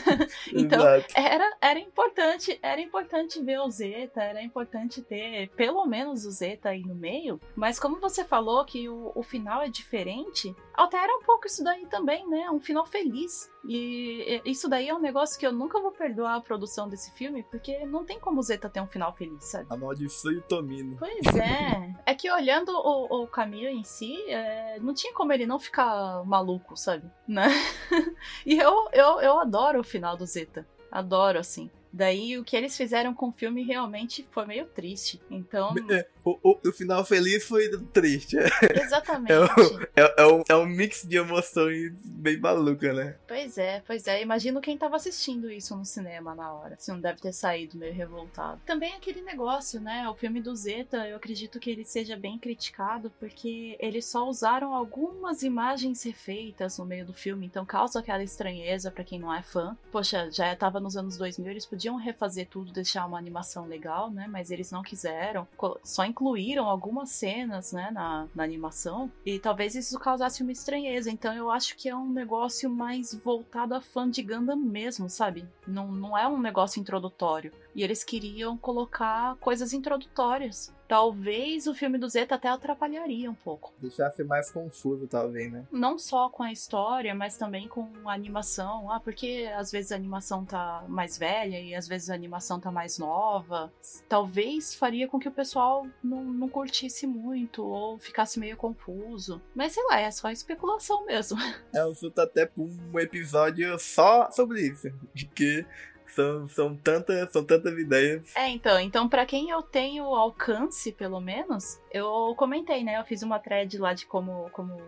então, era, era importante, era importante ver o Zeta, era importante ter pelo menos o Zeta aí no meio, mas como você falou que o, o final é diferente, altera um pouco isso daí também, né? Um final feliz. E isso daí é um negócio que eu nunca vou perdoar a produção desse filme, porque não tem como o Zeta ter um final feliz, sabe? A maldição e o Tomino. Pois é. é que olhando o, o em si, é, não tinha como ele não ficar maluco, sabe? Né? e eu, eu, eu adoro o final do Zeta. Adoro, assim. Daí o que eles fizeram com o filme realmente foi meio triste. Então. O, o, o, final feliz foi triste. Exatamente. É, um, é, é, um, é um mix de emoções bem maluca, né? Pois é, pois é. Imagino quem tava assistindo isso no cinema na hora. Se não deve ter saído meio revoltado. Também aquele negócio, né? O filme do Zeta, eu acredito que ele seja bem criticado porque eles só usaram algumas imagens refeitas no meio do filme, então causa aquela estranheza para quem não é fã. Poxa, já tava nos anos 2000, eles podiam refazer tudo, deixar uma animação legal, né? Mas eles não quiseram. Só incluíram algumas cenas, né, na, na animação. E talvez isso causasse uma estranheza. Então eu acho que é um negócio mais voltado a fã de Gundam mesmo, sabe? Não, não é um negócio introdutório. E eles queriam colocar coisas introdutórias talvez o filme do Zeta até atrapalharia um pouco. Deixasse mais confuso, talvez, né? Não só com a história, mas também com a animação. Ah, porque às vezes a animação tá mais velha e às vezes a animação tá mais nova. Talvez faria com que o pessoal não, não curtisse muito ou ficasse meio confuso. Mas sei lá, é só especulação mesmo. É, o tá até pra um episódio só sobre isso. Que são, são, tantas, são tantas ideias. É, então, então para quem eu tenho alcance, pelo menos, eu comentei, né? Eu fiz uma thread lá de como, como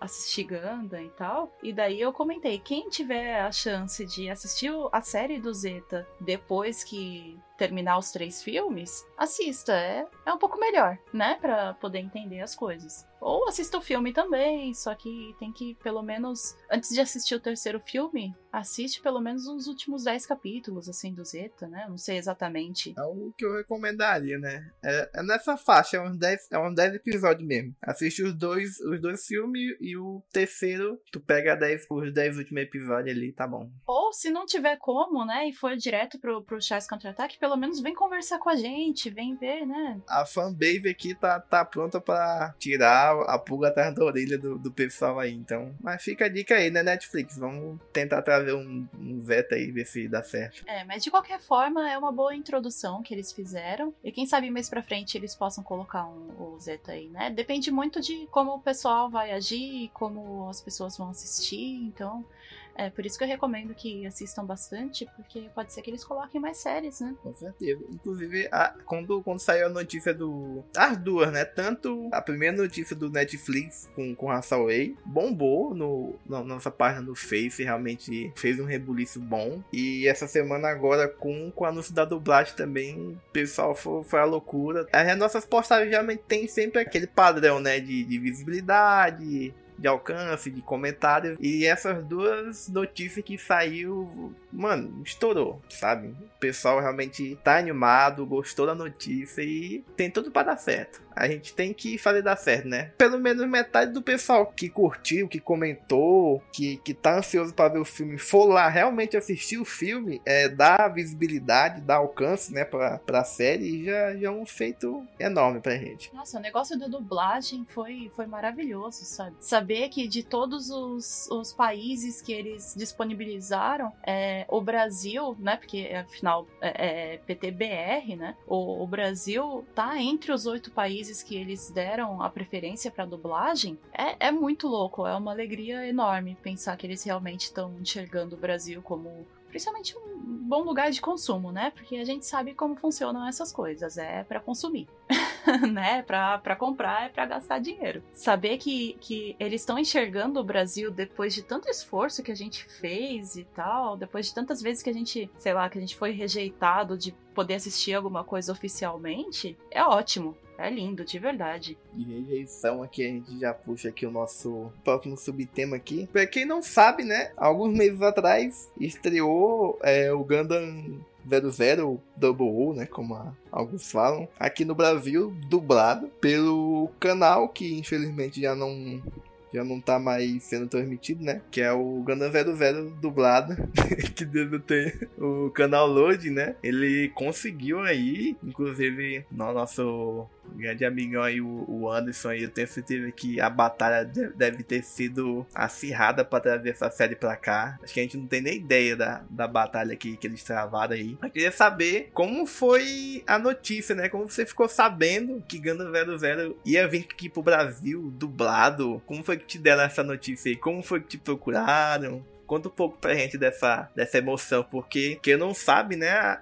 assistir Ganda e tal. E daí eu comentei, quem tiver a chance de assistir a série do Zeta depois que terminar os três filmes, assista. É, é um pouco melhor, né? Pra poder entender as coisas. Ou assista o filme também, só que tem que, pelo menos, antes de assistir o terceiro filme, assiste pelo menos os últimos dez capítulos, assim, do Zeta, né? Não sei exatamente. É o que eu recomendaria, né? É, é nessa faixa, é uns 10 é uns dez episódios mesmo. Assiste os dois, os dois filmes e o terceiro, tu pega dez, os 10 últimos episódios ali, tá bom. Ou se não tiver como, né, e for direto pro, pro Chess Contra-Ataque, pelo menos vem conversar com a gente, vem ver, né? A fanbase aqui tá, tá pronta para tirar a pulga atrás da orelha do, do pessoal aí, então. Mas fica a dica aí, né, Netflix? Vamos tentar trazer um, um Zeta aí, ver se dá certo. É, mas de qualquer forma, é uma boa introdução que eles fizeram. E quem sabe mais pra frente eles possam colocar um, o Zeta aí, né? Depende muito de como o pessoal vai agir, como as pessoas vão assistir, então É por isso que eu recomendo que assistam bastante, porque pode ser que eles coloquem mais séries, né? Com certeza. Inclusive, a, quando, quando saiu a notícia do. As duas, né? Tanto a primeira notícia do Netflix com, com Hathaway bombou no, na nossa página no Face, realmente fez um rebuliço bom. E essa semana agora com, com o anúncio da dublagem também, pessoal foi, foi a loucura. As nossas postagens realmente tem sempre aquele padrão, né? De, de visibilidade, de alcance, de comentários. E essas duas notícias que saiu, mano, estourou, sabe? O pessoal realmente tá animado, gostou da notícia e tem tudo para dar certo. A gente tem que fazer dar certo, né? Pelo menos metade do pessoal que curtiu, que comentou, que, que tá ansioso para ver o filme, for lá realmente assistir o filme, é, dar visibilidade, dar alcance, né, pra, pra série, já, já é um feito enorme pra gente. Nossa, o negócio da dublagem foi, foi maravilhoso, sabe? Saber que de todos os, os países que eles disponibilizaram, é, o Brasil, né, porque afinal é, é PTBR, né, o, o Brasil tá entre os oito países países que eles deram a preferência para dublagem, é, é muito louco. É uma alegria enorme pensar que eles realmente estão enxergando o Brasil como principalmente um bom lugar de consumo, né? Porque a gente sabe como funcionam essas coisas, é para consumir, né? Para comprar é para gastar dinheiro. Saber que, que eles estão enxergando o Brasil depois de tanto esforço que a gente fez e tal, depois de tantas vezes que a gente, sei lá, que a gente foi rejeitado de poder assistir alguma coisa oficialmente, é ótimo. É lindo, de verdade. De rejeição aqui, a gente já puxa aqui o nosso próximo subtema aqui. Pra quem não sabe, né? Alguns meses atrás estreou é, o Gundam 00 Double O, né, como a, alguns falam, aqui no Brasil, dublado pelo canal que infelizmente já não já não tá mais sendo transmitido, né? Que é o Gundam 00 dublado, que deve ter o canal Load, né? Ele conseguiu aí, inclusive no nosso grande amigão aí, o Anderson aí, eu tenho certeza que a batalha deve ter sido acirrada para trazer essa série pra cá. Acho que a gente não tem nem ideia da, da batalha que, que eles travaram aí. Eu queria saber como foi a notícia, né? Como você ficou sabendo que Gundam 00 ia vir aqui pro Brasil dublado? Como foi que te deram essa notícia aí? Como foi que te procuraram? Conta um pouco pra gente dessa, dessa emoção, porque quem não sabe, né?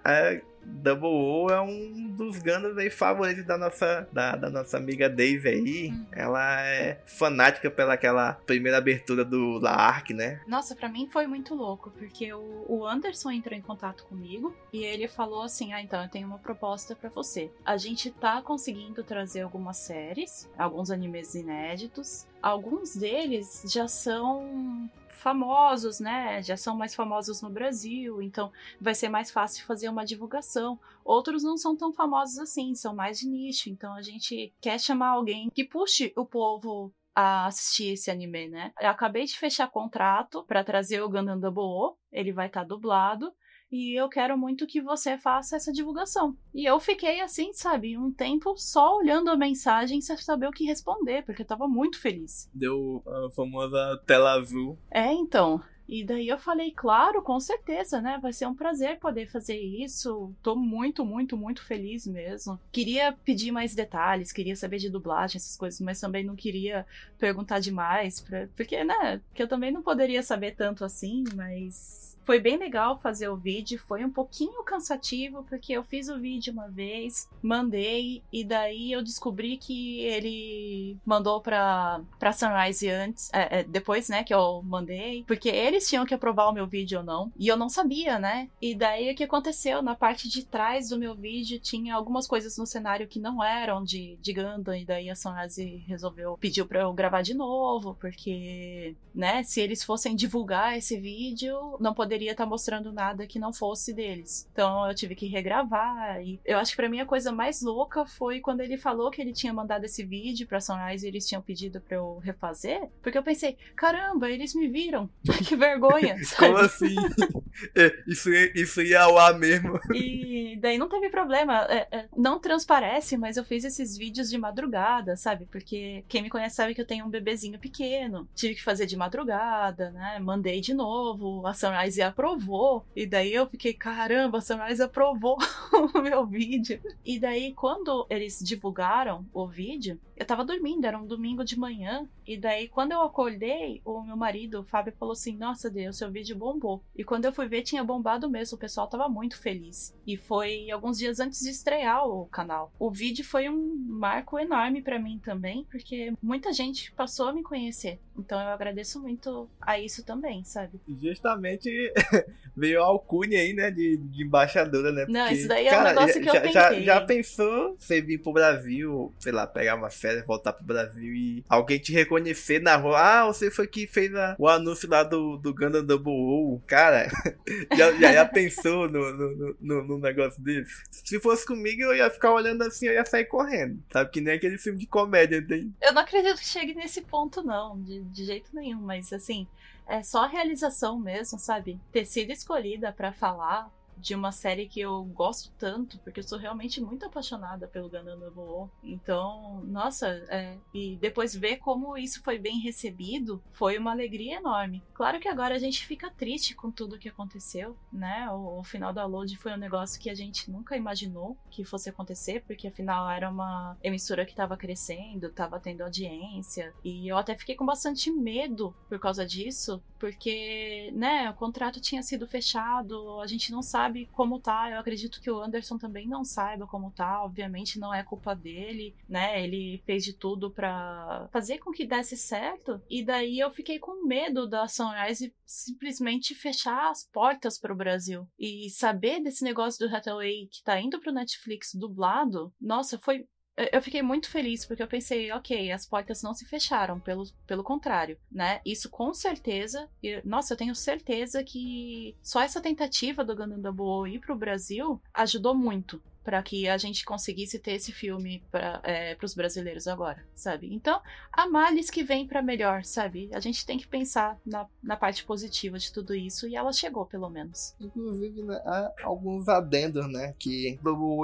Double O é um dos Gundams aí favoritos da nossa, da, da nossa amiga Dave aí. Hum. Ela é fanática pela aquela primeira abertura do da Ark, né? Nossa, para mim foi muito louco, porque o, o Anderson entrou em contato comigo e ele falou assim: Ah, então eu tenho uma proposta para você. A gente tá conseguindo trazer algumas séries, alguns animes inéditos. Alguns deles já são famosos, né? Já são mais famosos no Brasil, então vai ser mais fácil fazer uma divulgação. Outros não são tão famosos assim, são mais de nicho, então a gente quer chamar alguém que puxe o povo a assistir esse anime, né? Eu acabei de fechar contrato para trazer o Gundam Double O, ele vai estar tá dublado e eu quero muito que você faça essa divulgação. E eu fiquei assim, sabe, um tempo só olhando a mensagem sem saber o que responder, porque eu tava muito feliz. Deu a famosa tela azul. É, então. E daí eu falei, claro, com certeza, né? Vai ser um prazer poder fazer isso. Tô muito, muito, muito feliz mesmo. Queria pedir mais detalhes, queria saber de dublagem, essas coisas, mas também não queria perguntar demais, pra... porque, né? Que eu também não poderia saber tanto assim, mas foi bem legal fazer o vídeo, foi um pouquinho cansativo, porque eu fiz o vídeo uma vez, mandei, e daí eu descobri que ele mandou pra, pra Sunrise antes, é, é, depois, né, que eu mandei, porque eles tinham que aprovar o meu vídeo ou não, e eu não sabia, né? E daí o que aconteceu? Na parte de trás do meu vídeo tinha algumas coisas no cenário que não eram de, de Gundam, e daí a Sunrise resolveu, pediu pra eu gravar de novo, porque, né, se eles fossem divulgar esse vídeo, não poderia poderia estar tá mostrando nada que não fosse deles. Então eu tive que regravar. E eu acho que pra mim a coisa mais louca foi quando ele falou que ele tinha mandado esse vídeo pra Sunrise e eles tinham pedido pra eu refazer. Porque eu pensei, caramba, eles me viram. que vergonha. Como assim? é, isso, isso ia ao ar mesmo. E daí não teve problema. É, é, não transparece, mas eu fiz esses vídeos de madrugada, sabe? Porque quem me conhece sabe que eu tenho um bebezinho pequeno. Tive que fazer de madrugada, né? Mandei de novo. A Sunrise aprovou. E daí eu fiquei, caramba, a Sunrise aprovou o meu vídeo. E daí, quando eles divulgaram o vídeo, eu tava dormindo, era um domingo de manhã. E daí, quando eu acordei, o meu marido, o Fábio, falou assim: Nossa, Deus, seu vídeo bombou. E quando eu fui ver, tinha bombado mesmo, o pessoal tava muito feliz. E foi alguns dias antes de estrear o canal. O vídeo foi um marco enorme para mim também, porque muita gente passou a me conhecer. Então eu agradeço muito a isso também, sabe? Justamente veio a alcunha aí, né, de, de embaixadora, né? Porque, Não, isso daí é cara, um negócio que já, eu pensei. Já, já pensou você vir pro Brasil, sei lá, pegar uma férias, voltar pro Brasil e alguém te reconhecer na rua? Ah, você foi que fez a, o anúncio lá do, do Gundam Double O. Cara, já, já, já, pensou no, no, no, no, negócio desse? Se fosse comigo, eu ia ficar olhando assim, eu ia sair correndo. Sabe? Que nem aquele filme de comédia tem. Eu não acredito que chegue nesse ponto, não, de, de jeito nenhum, mas assim é só a realização mesmo, sabe? Ter sido escolhida para falar de uma série que eu gosto tanto, porque eu sou realmente muito apaixonada pelo Gundam Double Então, nossa, é, e depois ver como isso foi bem recebido, foi uma alegria enorme. Claro que agora a gente fica triste com tudo que aconteceu, né? O, o final da Load foi um negócio que a gente nunca imaginou que fosse acontecer, porque afinal era uma emissora que estava crescendo, estava tendo audiência, e eu até fiquei com bastante medo por causa disso, porque, né, o contrato tinha sido fechado, a gente não sabe sabe como tá. Eu acredito que o Anderson também não saiba como tá. Obviamente não é culpa dele, né? Ele fez de tudo para fazer com que desse certo. E daí eu fiquei com medo da Sunrise simplesmente fechar as portas para o Brasil. E saber desse negócio do Hathaway que tá indo pro Netflix dublado, nossa, foi eu fiquei muito feliz porque eu pensei, ok, as portas não se fecharam, pelo, pelo contrário, né? Isso com certeza, e, nossa, eu tenho certeza que só essa tentativa do Gundam Double ir pro Brasil ajudou muito para que a gente conseguisse ter esse filme para é, os brasileiros agora, sabe? Então, há males que vem para melhor, sabe? A gente tem que pensar na, na parte positiva de tudo isso e ela chegou, pelo menos. Inclusive, né, há alguns adendos, né? Que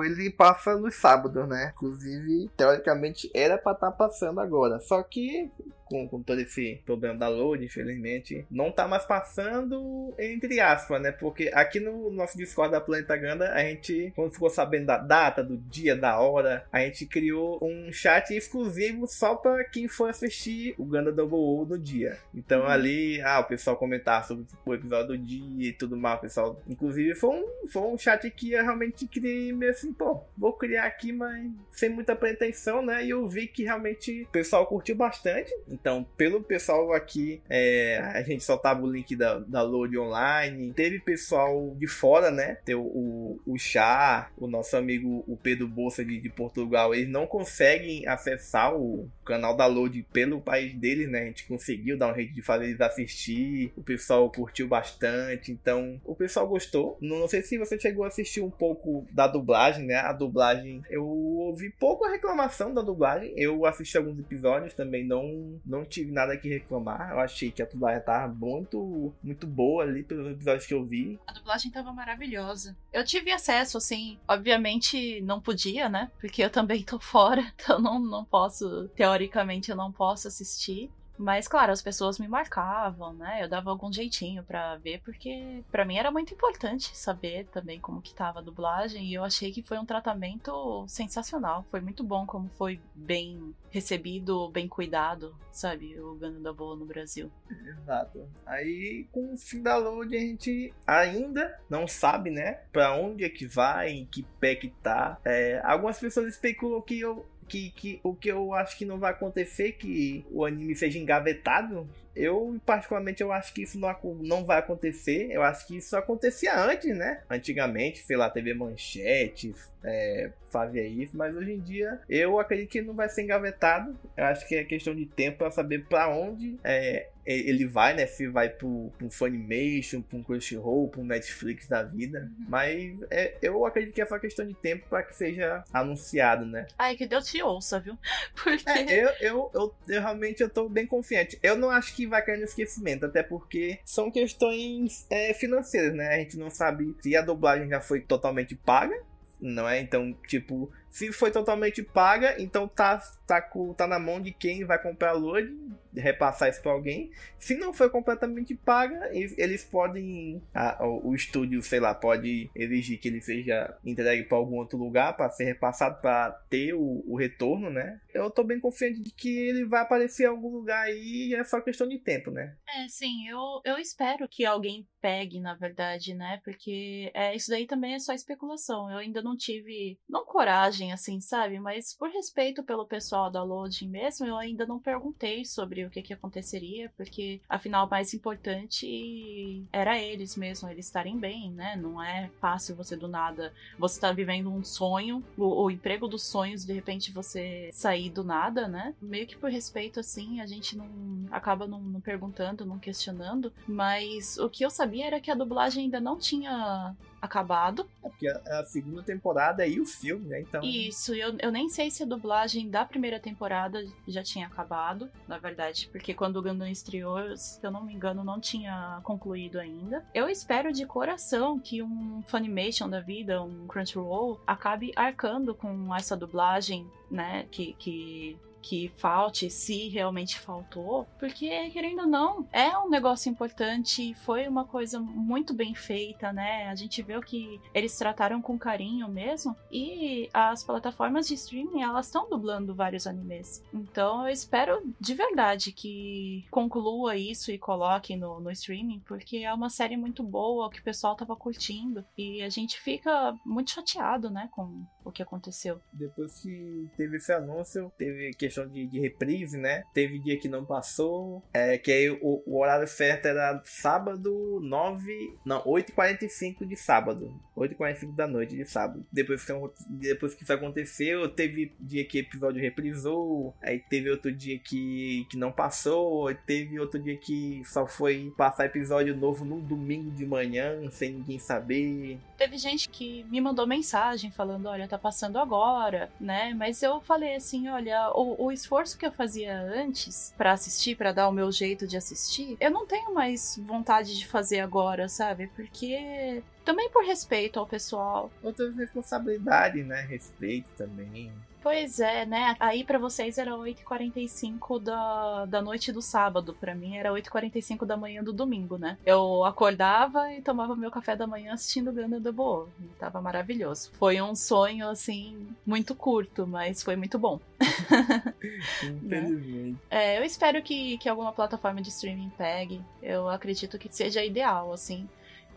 ele passa no sábado, né? Inclusive, teoricamente, era para estar tá passando agora. Só que com, com todo esse problema da load, infelizmente, não tá mais passando entre aspas, né? Porque aqui no nosso Discord da Planeta Ganda, a gente, quando ficou sabendo da data, do dia, da hora, a gente criou um chat exclusivo só para quem for assistir o Ganda Double O no dia. Então uhum. ali, ah, o pessoal comentar sobre o episódio do dia e tudo mais, pessoal. Inclusive foi um, foi um chat que eu realmente criei meio assim, pô, vou criar aqui, mas sem muita pretensão, né? E eu vi que realmente o pessoal curtiu bastante. Então, pelo pessoal aqui, é, a gente soltava o link da, da Load Online. Teve pessoal de fora, né? Tem o, o, o Chá, o nosso amigo o Pedro Bolsa de, de, Portugal. Eles não conseguem acessar o canal da Load pelo país deles, né? A gente conseguiu dar um jeito de fazer eles assistir. O pessoal curtiu bastante. Então, o pessoal gostou. Não, não sei se você chegou a assistir um pouco da dublagem, né? A dublagem, eu ouvi pouca reclamação da dublagem. Eu assisti alguns episódios também, não não tive nada que reclamar. Eu achei que a dublagem tava muito, muito boa ali pelos episódios que eu vi. A dublagem tava maravilhosa. Eu tive acesso, assim, obviamente não podia, né? Porque eu também tô fora, então não, não posso, teoricamente eu não posso assistir. Mas, claro, as pessoas me marcavam, né? Eu dava algum jeitinho para ver, porque para mim era muito importante saber também como que tava a dublagem. E eu achei que foi um tratamento sensacional. Foi muito bom como foi bem recebido, bem cuidado, sabe? O Gano da Boa no Brasil. Exato. Aí, com o fim da load, a gente ainda não sabe, né? Pra onde é que vai, em que pé que tá. É, algumas pessoas especulam que eu que, que o que eu acho que não vai acontecer que o anime seja engavetado eu, particularmente, eu acho que isso não, não vai acontecer. Eu acho que isso acontecia antes, né? Antigamente, sei lá, TV Manchete é, fazia isso, mas hoje em dia eu acredito que não vai ser engavetado. Eu acho que é questão de tempo para saber para onde é, ele vai, né? Se vai pro, pro Funimation, pro Crunchyroll, pro Netflix da vida. Uhum. Mas é, eu acredito que é só questão de tempo para que seja anunciado, né? Ai, que Deus te ouça, viu? Porque... É, eu, eu, eu, eu, realmente eu tô bem confiante. Eu não acho que vai cair no esquecimento, até porque são questões é, financeiras, né? A gente não sabe se a dublagem já foi totalmente paga, não é? Então, tipo, se foi totalmente paga, então tá, tá, tá na mão de quem vai comprar a load. repassar isso para alguém. Se não for completamente paga, eles podem. A, o, o, estúdio, sei lá, pode exigir que ele seja entregue para algum outro lugar para ser repassado para ter o, o, retorno, né? Eu tô bem confiante de que ele vai aparecer em algum lugar aí e é só questão de tempo, né? É, sim, eu, eu espero que alguém pegue, na verdade, né? Porque é, isso daí também é só especulação. Eu ainda não tive, não coragem, assim, sabe? Mas por respeito pelo pessoal da Loading mesmo, eu ainda não perguntei sobre o que, que aconteceria, porque afinal o mais importante era eles mesmo, eles estarem bem, né? Não é fácil você do nada, você tá vivendo um sonho, o, o emprego dos sonhos, de repente você sair do nada, né? Meio que por respeito, assim, a gente não acaba não, não perguntando, não questionando, mas o que eu sabia era que a dublagem ainda não tinha acabado. É porque a segunda temporada e o filme, né? Então. Isso, eu, eu nem sei se a dublagem da primeira temporada já tinha acabado, na verdade, porque quando o Gundam estreou, se eu não me engano, não tinha concluído ainda. Eu espero de coração que um Funimation da vida, um Crunchyroll, acabe arcando com essa dublagem, né? Que, que que falte, se realmente faltou, porque, querendo ou não, é um negócio importante, foi uma coisa muito bem feita, né? A gente o que eles trataram com carinho mesmo, e as plataformas de streaming, elas estão dublando vários animes. Então, eu espero de verdade que conclua isso e coloque no, no streaming, porque é uma série muito boa, que o pessoal tava curtindo, e a gente fica muito chateado, né, com o que aconteceu. Depois que teve esse anúncio, teve questão questão de, de reprise, né? Teve dia que não passou, é, que aí o, o horário certo era sábado 9, não, 8h45 de sábado. 8h45 da noite de sábado. Depois que, depois que isso aconteceu, teve dia que episódio reprisou, aí teve outro dia que, que não passou, teve outro dia que só foi passar episódio novo no domingo de manhã, sem ninguém saber. Teve gente que me mandou mensagem falando, olha, tá passando agora, né? Mas eu falei assim, olha, o, o esforço que eu fazia antes para assistir, para dar o meu jeito de assistir, eu não tenho mais vontade de fazer agora, sabe? Porque também por respeito ao pessoal. Outra responsabilidade, né? Respeito também. Pois é, né? Aí para vocês era 8h45 da, da noite do sábado. para mim era 8h45 da manhã do domingo, né? Eu acordava e tomava meu café da manhã assistindo Ganda do Boa. Tava maravilhoso. Foi um sonho, assim, muito curto, mas foi muito bom. Infelizmente. é, eu espero que, que alguma plataforma de streaming pegue. Eu acredito que seja ideal, assim.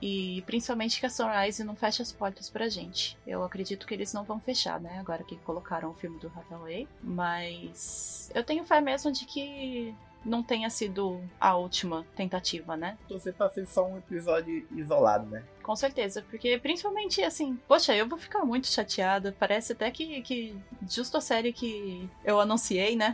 E principalmente que a Sunrise não feche as portas pra gente. Eu acredito que eles não vão fechar, né? Agora que colocaram o filme do Hathaway. Mas eu tenho fé mesmo de que não tenha sido a última tentativa, né? Você tá sendo só um episódio isolado, né? Com certeza, porque principalmente assim, poxa, eu vou ficar muito chateada. Parece até que, que justo a série que eu anunciei, né?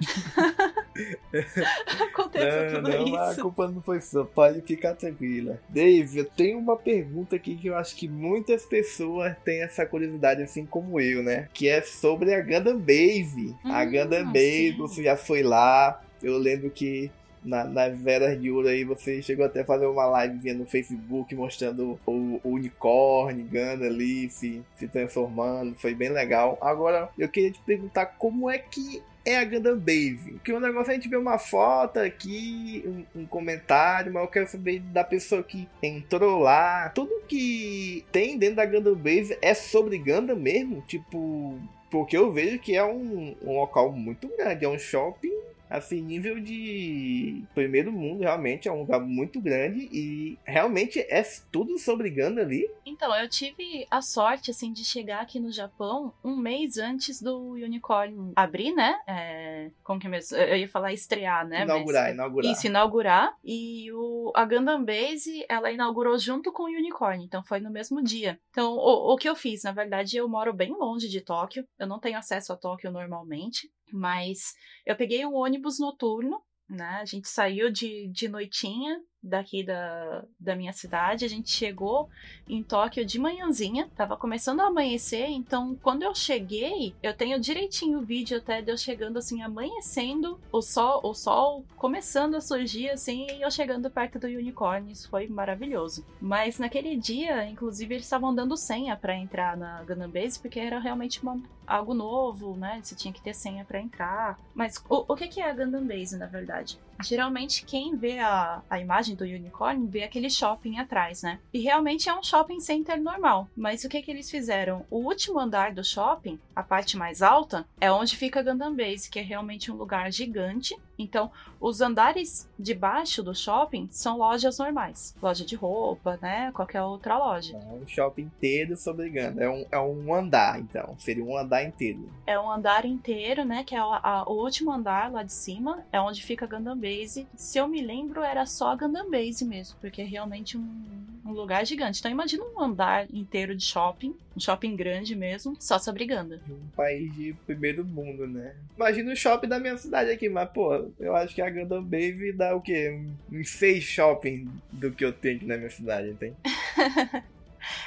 Acontece não, tudo não, isso. A culpa não foi sua, pode ficar tranquila. Dave, eu tenho uma pergunta aqui que eu acho que muitas pessoas têm essa curiosidade, assim como eu, né? Que é sobre a Gundam Base. Hum, a Gundam Base, você já foi lá, eu lembro que na, nas Veras de Ouro aí você chegou até a fazer uma live no Facebook mostrando o, o unicórnio Ganda ali se, se transformando, foi bem legal. Agora eu queria te perguntar como é que é a Gundam Base. Porque o negócio é a gente vê uma foto aqui, um, um, comentário, mas eu quero saber da pessoa que entrou lá. Tudo que tem dentro da Gundam Base é sobre Gundam mesmo? Tipo, porque eu vejo que é um, um local muito grande, é um shopping assim, nível de primeiro mundo, realmente é um lugar muito grande e realmente é tudo sobre ali. Então, eu tive a sorte, assim, de chegar aqui no Japão um mês antes do Unicorn abrir, né? É, como que é mesmo? Eu ia falar estrear, né? Inaugurar, Mas, inaugurar. Isso, inaugurar. E o, a Gundam Base, ela inaugurou junto com o Unicorn, então foi no mesmo dia. Então, o, o que eu fiz, na verdade, eu moro bem longe de Tóquio, eu não tenho acesso a Tóquio normalmente. Mas eu peguei um ônibus noturno, né? A gente saiu de, de noitinha daqui da, da minha cidade. A gente chegou em Tóquio de manhãzinha, tava começando a amanhecer, então quando eu cheguei, eu tenho direitinho o vídeo até de eu chegando assim, amanhecendo, o sol, o sol começando a surgir assim, e eu chegando perto do unicórnio. Isso foi maravilhoso. Mas naquele dia, inclusive, eles estavam dando senha para entrar na Gundam Base, porque era realmente uma, algo novo, né? Você tinha que ter senha para entrar. Mas o, o que, que é a Gundam Base, na verdade? Geralmente quem vê a, a imagem do unicórnio vê aquele shopping atrás, né? E realmente é um shopping center normal. Mas o que que eles fizeram? O último andar do shopping, a parte mais alta, é onde fica a Gundam Base, que é realmente um lugar gigante. Então, os andares de baixo do shopping são lojas normais. Loja de roupa, né? Qualquer outra loja. É um shopping inteiro sobre Gundam. É um, é um andar, então. Seria um andar inteiro. É um andar inteiro, né? Que é a, a, o último andar lá de cima. É onde fica a Gundam Base. Se eu me lembro, era só a Gundam Base mesmo. Porque é realmente um, um lugar gigante. Então, imagina um andar inteiro de shopping. Um shopping grande mesmo. Só sobre Gundam. Um país de primeiro mundo, né? Imagina o shopping da minha cidade aqui. Mas, pô, eu acho que a Gundam Base dá o quê? Uns seis shopping do que eu tenho aqui na minha cidade, entende?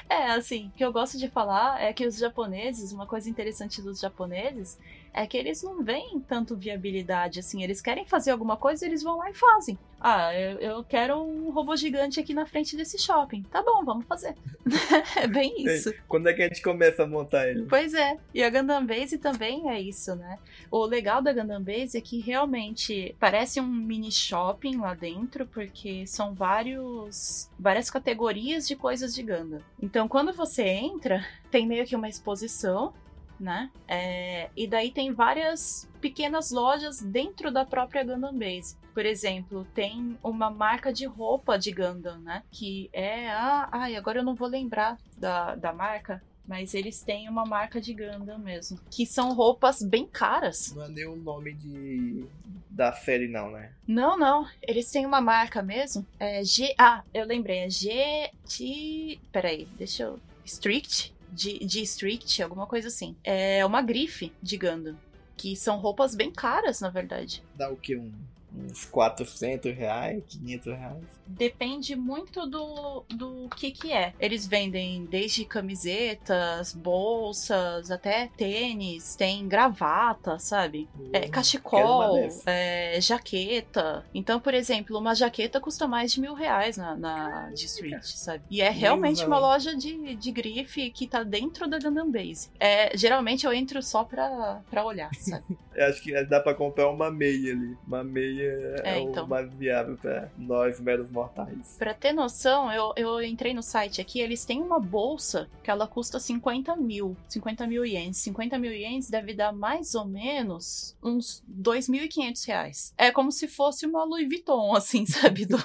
É, assim, o que eu gosto de falar é que os japoneses, uma coisa interessante dos japoneses é que eles não veem tanto viabilidade, assim, eles querem fazer alguma coisa, eles vão lá e fazem. Ah, eu, eu quero um robô gigante aqui na frente desse shopping. Tá bom, vamos fazer. é bem isso. Quando é que a gente começa a montar ele? Pois é. E a Gundam Base também é isso, né? O legal da Gundam Base é que realmente parece um mini shopping lá dentro, porque são vários várias categorias de coisas de Gundam. Então, quando você entra, tem meio que uma exposição né? É, e daí tem várias pequenas lojas dentro da própria Gundam Base. Por exemplo, tem uma marca de roupa de Gundam, né? Que é a. Ai, agora eu não vou lembrar da, da marca. Mas eles têm uma marca de Gundam mesmo. Que são roupas bem caras. Não é nem o nome de da série, não, né? Não, não. Eles têm uma marca mesmo. É G. Ah, eu lembrei. É G. T. Peraí, deixa eu. Strict? de, de Strict, alguma coisa assim. É uma grife de Gundam. Que são roupas bem caras, na verdade. Dá o que? Um, uns 400 reais, 500 reais? Depende muito do, do que que é. Eles vendem desde camisetas, bolsas, até tênis, tem gravata, sabe? É, cachecol, é, jaqueta. Então, por exemplo, uma jaqueta custa mais de mil reais na, na de Street, sabe? E é realmente uma loja de, de grife que tá dentro da Gundam Base. É, geralmente eu entro só pra, pra olhar, sabe? eu acho que dá pra comprar uma meia ali. Uma meia é, é então. o mais viável pra nós meros mortais. Pra ter noção, eu, eu entrei no site aqui, eles têm uma bolsa que ela custa 50 mil. 50 mil ienes. 50 mil ienes deve dar mais ou menos uns 2.500 reais. É como se fosse uma Louis Vuitton, assim, sabe? Do,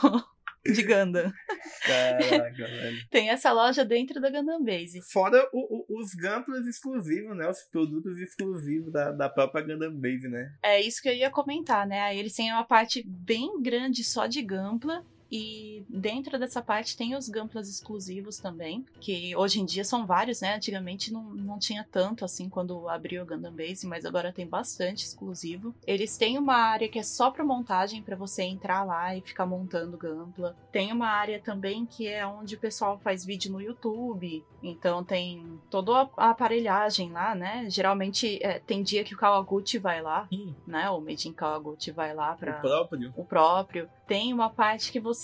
de Gundam. Caraca, velho. Tem essa loja dentro da Gundam Base. Fora o, o, os Gundams exclusivos, né? Os produtos exclusivos da, da própria Gundam Base, né? É isso que eu ia comentar, né? Aí eles têm uma parte bem grande só de Gampla e dentro dessa parte tem os Gamplas exclusivos também, que hoje em dia são vários, né? Antigamente não, não tinha tanto assim quando abriu o Gundam Base, mas agora tem bastante exclusivo. Eles têm uma área que é só para montagem, para você entrar lá e ficar montando Gampla. Tem uma área também que é onde o pessoal faz vídeo no YouTube, então tem toda a aparelhagem lá, né? Geralmente é, tem dia que o Kawaguchi vai lá, hum. né? O Meijin Kawaguchi vai lá para o próprio. O próprio. Tem uma parte que você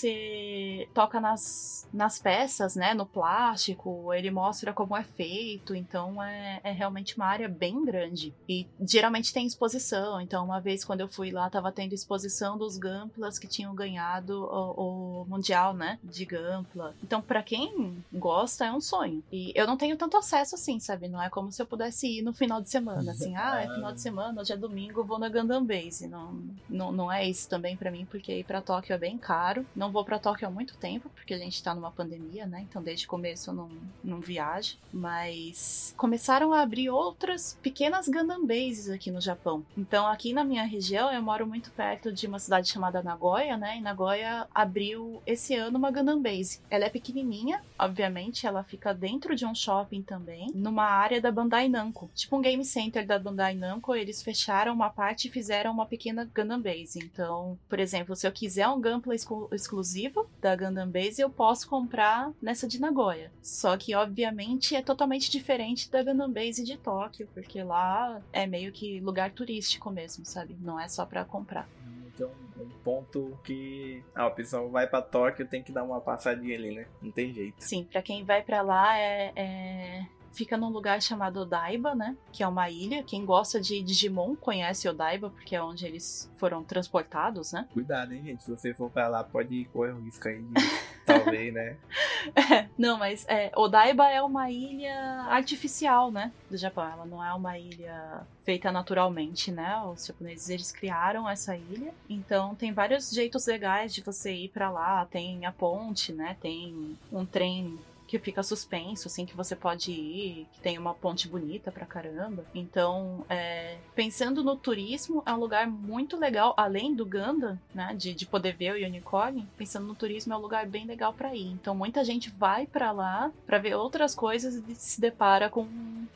toca nas, nas peças, né? No plástico, ele mostra como é feito, então é, é realmente uma área bem grande. E geralmente tem exposição, então uma vez quando eu fui lá, tava tendo exposição dos Gamplas que tinham ganhado o, o Mundial, né? De Gampla. Então, para quem gosta, é um sonho. E eu não tenho tanto acesso assim, sabe? Não é como se eu pudesse ir no final de semana, assim, ah, é final de semana, hoje é domingo, vou na Gundam Base. Não, não, não é isso também para mim, porque ir pra Tóquio é bem caro. Não vou para Tóquio há muito tempo, porque a gente tá numa pandemia, né? Então desde o começo eu não, não viajo. Mas começaram a abrir outras pequenas Gundam Bases aqui no Japão. Então aqui na minha região eu moro muito perto de uma cidade chamada Nagoya, né? E Nagoya abriu esse ano uma Gundam Base. Ela é pequenininha, obviamente, ela fica dentro de um shopping também, numa área da Bandai Namco. Tipo um game center da Bandai Namco, eles fecharam uma parte e fizeram uma pequena Gundam Base. Então, por exemplo, se eu quiser um Gunpla exclu exclusivo da Gundam Base, eu posso comprar nessa de Nagoya. Só que, obviamente, é totalmente diferente da Gundam Base de Tóquio, porque lá é meio que lugar turístico mesmo, sabe? Não é só para comprar. Então, um ponto que a opção vai para Tóquio tem que dar uma passadinha ali, né? Não tem jeito. Sim, para quem vai para lá é, é fica num lugar chamado Odaiba, né? Que é uma ilha. Quem gosta de Digimon conhece Odaiba, porque é onde eles foram transportados, né? Cuidado, hein, gente. Se você for pra lá, pode correr o risco aí de talvez, né? É, não, mas é, Odaiba é uma ilha artificial, né? Do Japão. Ela não é uma ilha feita naturalmente, né? Os japoneses eles criaram essa ilha, então tem vários jeitos legais de você ir para lá. Tem a ponte, né? Tem um trem que fica suspenso, assim, que você pode ir, que tem uma ponte bonita pra caramba. Então, é, pensando no turismo, é um lugar muito legal, além do Ganda, né, de, de poder ver o unicórnio, pensando no turismo, é um lugar bem legal para ir. Então, muita gente vai para lá para ver outras coisas e se depara com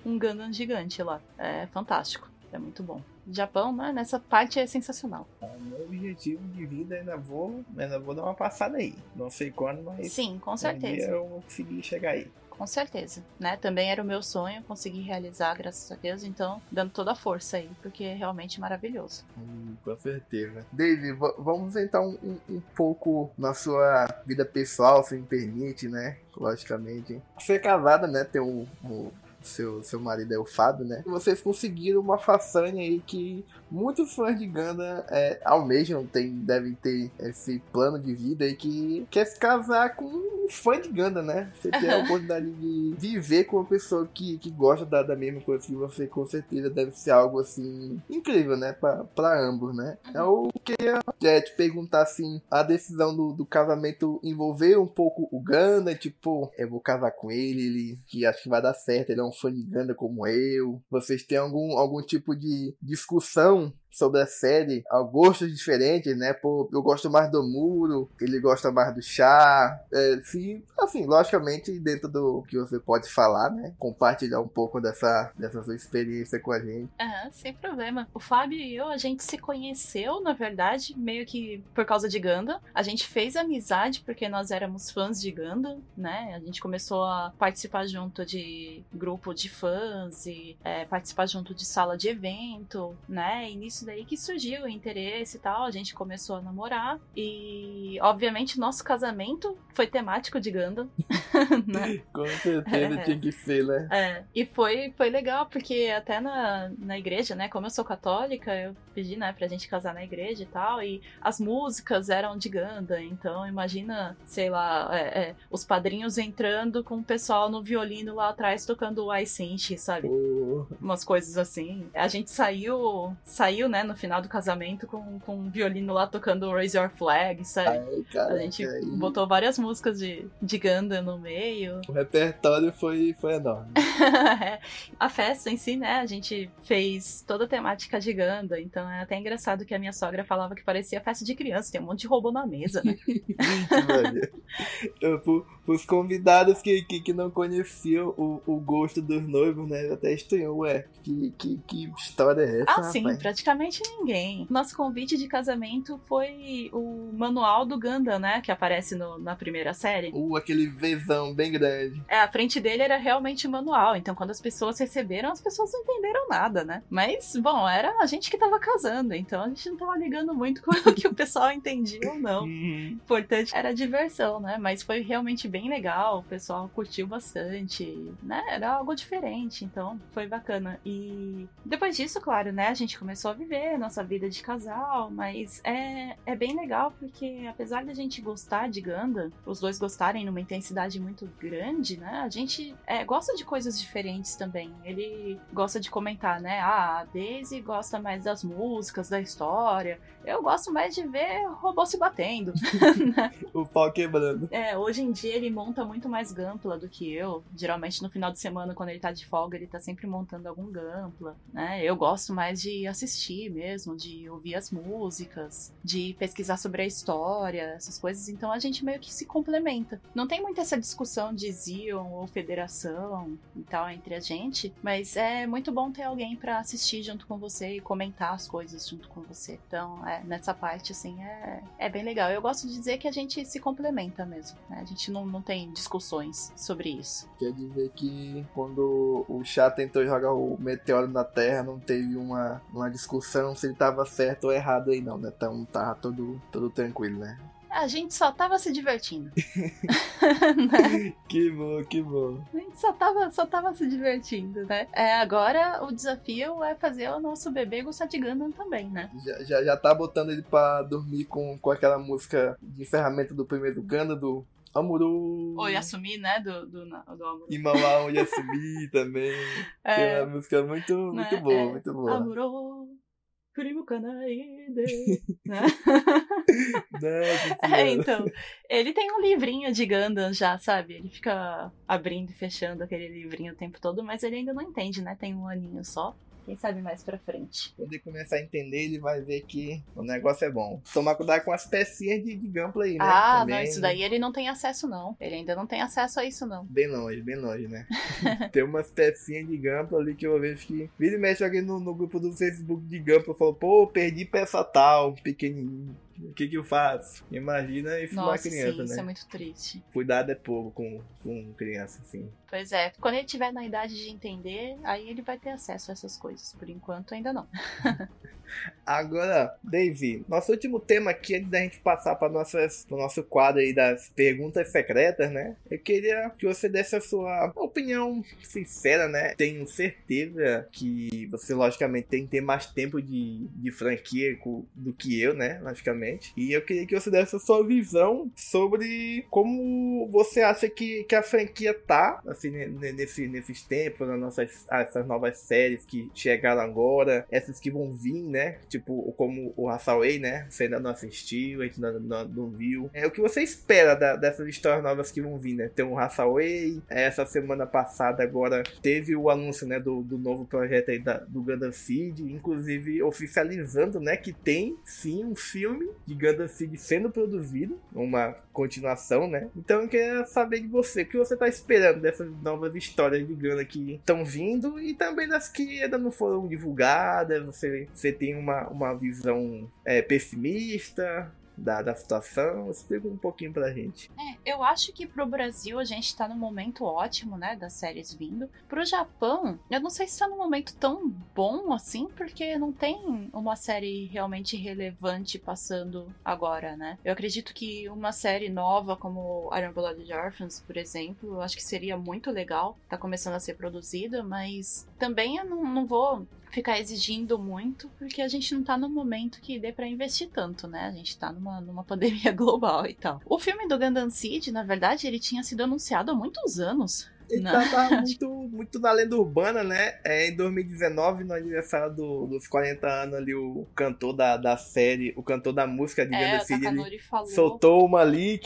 um, Gundam gigante lá. É fantástico, é muito bom. Japão, né? Nessa parte é sensacional. O meu objetivo de vida ainda vou, ainda vou dar uma passada aí. Não sei quando, mas. Sim, com certeza. Um eu vou conseguir chegar aí. Com certeza, né? Também era o meu sonho conseguir realizar, graças a Deus. Então, dando toda a força aí, porque é realmente maravilhoso. Hum, com certeza. David, vamos entrar um, um, pouco na sua vida pessoal, se me permite, né? Logicamente. Você é casada, né? Tem um, um seu, seu marido é o Fábio, né? Vocês conseguiram uma façanha aí que muitos fãs de Ganda é, almejam, tem, devem ter esse plano de vida aí que quer se casar com um fã de Ganda, né? Você tem a oportunidade de viver com uma pessoa que, que gosta da, da mesma coisa que você, com certeza deve ser algo assim incrível, né? Pra, pra ambos, né? Eu queria é, te perguntar assim: a decisão do, do casamento envolveu um pouco o Ganda, tipo, eu vou casar com ele, ele que acho que vai dar certo, ele é um fã de Ganda como eu. Vocês têm algum, algum tipo de discussão sobre a série, a gostos diferentes, né? Pô, eu gosto mais do muro, ele gosta mais do chá. É, sim, assim, logicamente, dentro do que você pode falar, né? Compartilhar um pouco dessa, dessa sua experiência com a gente. Uhum, sem problema. O Fábio e eu, a gente se conheceu, na verdade, meio que por causa de Ganda. A gente fez amizade porque nós éramos fãs de Ganda, né? A gente começou a participar junto de grupo de fãs e é, participar junto de sala de evento, né? E nisso daí que surgiu o interesse e tal, a gente começou a namorar e, obviamente, nosso casamento foi temático de Gundam. né? Com certeza é, tinha que ser, né? É, e foi, foi legal, porque até na, na igreja, né, como eu sou católica, eu pedi, né, pra gente casar na igreja e tal, e as músicas eram de Gundam, então imagina, sei lá, é, é, os padrinhos entrando com o pessoal no violino lá atrás tocando o iSynth, sabe? Oh. Umas coisas assim. A gente saiu saiu, né, no final do casamento com, com um violino lá tocando Raise Your Flag, sabe? Ai, cara, a gente botou várias músicas de, de Ganda no meio. O repertório foi, foi enorme. a festa em si, né, a gente fez toda a temática de Ganda, então é até engraçado que a minha sogra falava que parecia festa de criança, tem um monte de robô na mesa, né? Gente, os convidados que, que, que, não conheciam o, o gosto dos noivos, né? Até estranhou, ué, que, que, que história é essa? Ah, sim, rapaz? Praticamente ninguém. Nosso convite de casamento foi o manual do Gundam, né? Que aparece no, na primeira série. Uh, aquele vezão bem grande. É, a frente dele era realmente manual. Então, quando as pessoas receberam, as pessoas não entenderam nada, né? Mas, bom, era a gente que tava casando, então a gente não tava ligando muito com o que o pessoal entendia ou não. Uhum. Importante era a diversão, né? Mas foi realmente bem legal, o pessoal curtiu bastante, né? Era algo diferente, então foi bacana. E depois disso, claro, né? A gente começou a viver nossa vida de casal, mas é, é bem legal porque apesar da gente gostar de Ganda, os dois gostarem numa intensidade muito grande, né? A gente é, gosta de coisas diferentes também. Ele gosta de comentar, né? Ah, a Daisy gosta mais das músicas, da história. Eu gosto mais de ver robô se batendo. Né? o pau quebrando. É, hoje em dia ele monta muito mais Gampla do que eu. Geralmente no final de semana, quando ele tá de folga, ele tá sempre montando algum Gampla, né? Eu gosto mais de assistir mesmo, de ouvir as músicas, de pesquisar sobre a história, essas coisas. Então a gente meio que se complementa. Não tem muito essa discussão de Zion ou federação e tal entre a gente, mas é muito bom ter alguém para assistir junto com você e comentar as coisas junto com você. Então, é, nessa parte, assim, é, é bem legal. Eu gosto de dizer que a gente se complementa mesmo, né? A gente não, não tem discussões sobre isso. Quer dizer que quando o Chá tentou jogar o meteoro na Terra, não teve uma, uma discussão se ele estava certo ou errado aí, não, né? Então tava todo, todo tranquilo, né? A gente só tava se divertindo. né? Que bom, que bom. A gente só tava, só tava se divertindo, né? É, agora o desafio é fazer o nosso bebê gostar de Gundam também, né? Já, já, já tá botando ele pra dormir com, com aquela música de encerramento do primeiro Gundam, do Amuru. Ou Yasumi, né? Do, do, do Amuru. E Mauá Yasumi também. É, Tem uma música muito, muito né? boa, é, muito boa. Amuru. Né? é, então. Ele tem um livrinho de Gundam já, sabe? Ele fica abrindo e fechando aquele livrinho o tempo todo, mas ele ainda não entende, né? Tem um aninho só. Quem sabe mais pra frente. Quando ele começar a entender, ele vai ver que o negócio é bom. Tomar cuidado com as pecinhas de, de gameplay, né? Ah, Também... não, isso daí ele não tem acesso, não. Ele ainda não tem acesso a isso, não. Bem longe, bem longe, né? tem umas pecinhas de gameplay ali que eu vejo que. Vira e mexe alguém no, no grupo do Facebook de gameplay falou, pô, perdi peça tal, pequenininho. O que que eu faço? Imagina isso Nossa, uma criança, sim, né? isso é muito triste. Cuidado é pouco com, com criança, assim. Pois é, quando ele tiver na idade de entender, aí ele vai ter acesso a essas coisas. Por enquanto, ainda não. Agora, Dave, nosso último tema aqui é da gente passar para o nosso quadro aí das perguntas secretas, né? Eu queria que você desse a sua opinião sincera, né? Tenho certeza que você, logicamente, tem que ter mais tempo de, de franquia do que eu, né? Logicamente. E eu queria que você desse a sua visão sobre como você acha que, que a franquia tá, assim, nesse, nesses tempos, nas nossas essas novas séries que chegaram agora, essas que vão vir, né? né? Tipo, como o Hathaway, né? Você ainda não assistiu, a gente não, não, não viu. É o que você espera da, dessas histórias novas que vão vir, né? Tem o Hathaway, essa semana passada agora teve o anúncio, né? Do, do novo projeto aí da, do Gundam Seed, inclusive oficializando, né? Que tem sim um filme de Gundam Seed sendo produzido, uma continuação, né? Então eu queria saber de você, o que você tá esperando dessas novas histórias de Gundam que estão vindo e também das que ainda não foram divulgadas, você, você tem uma, uma visão é, pessimista da, da situação? Explica um pouquinho pra gente. É, eu acho que pro Brasil a gente tá num momento ótimo, né, das séries vindo. Pro Japão, eu não sei se tá num momento tão bom assim, porque não tem uma série realmente relevante passando agora, né? Eu acredito que uma série nova como Iron Blooded Orphans, por exemplo, eu acho que seria muito legal. Tá começando a ser produzida, mas também eu não, não vou ficar exigindo muito, porque a gente não tá no momento que dê para investir tanto, né? A gente tá numa, numa pandemia global e tal. O filme do Gundam Seed, na verdade, ele tinha sido anunciado há muitos anos. Ele tava tá muito, muito na lenda urbana, né? É, em 2019, no aniversário do, dos 40 anos ali, o cantor da, da série, o cantor da música de é, ele soltou uma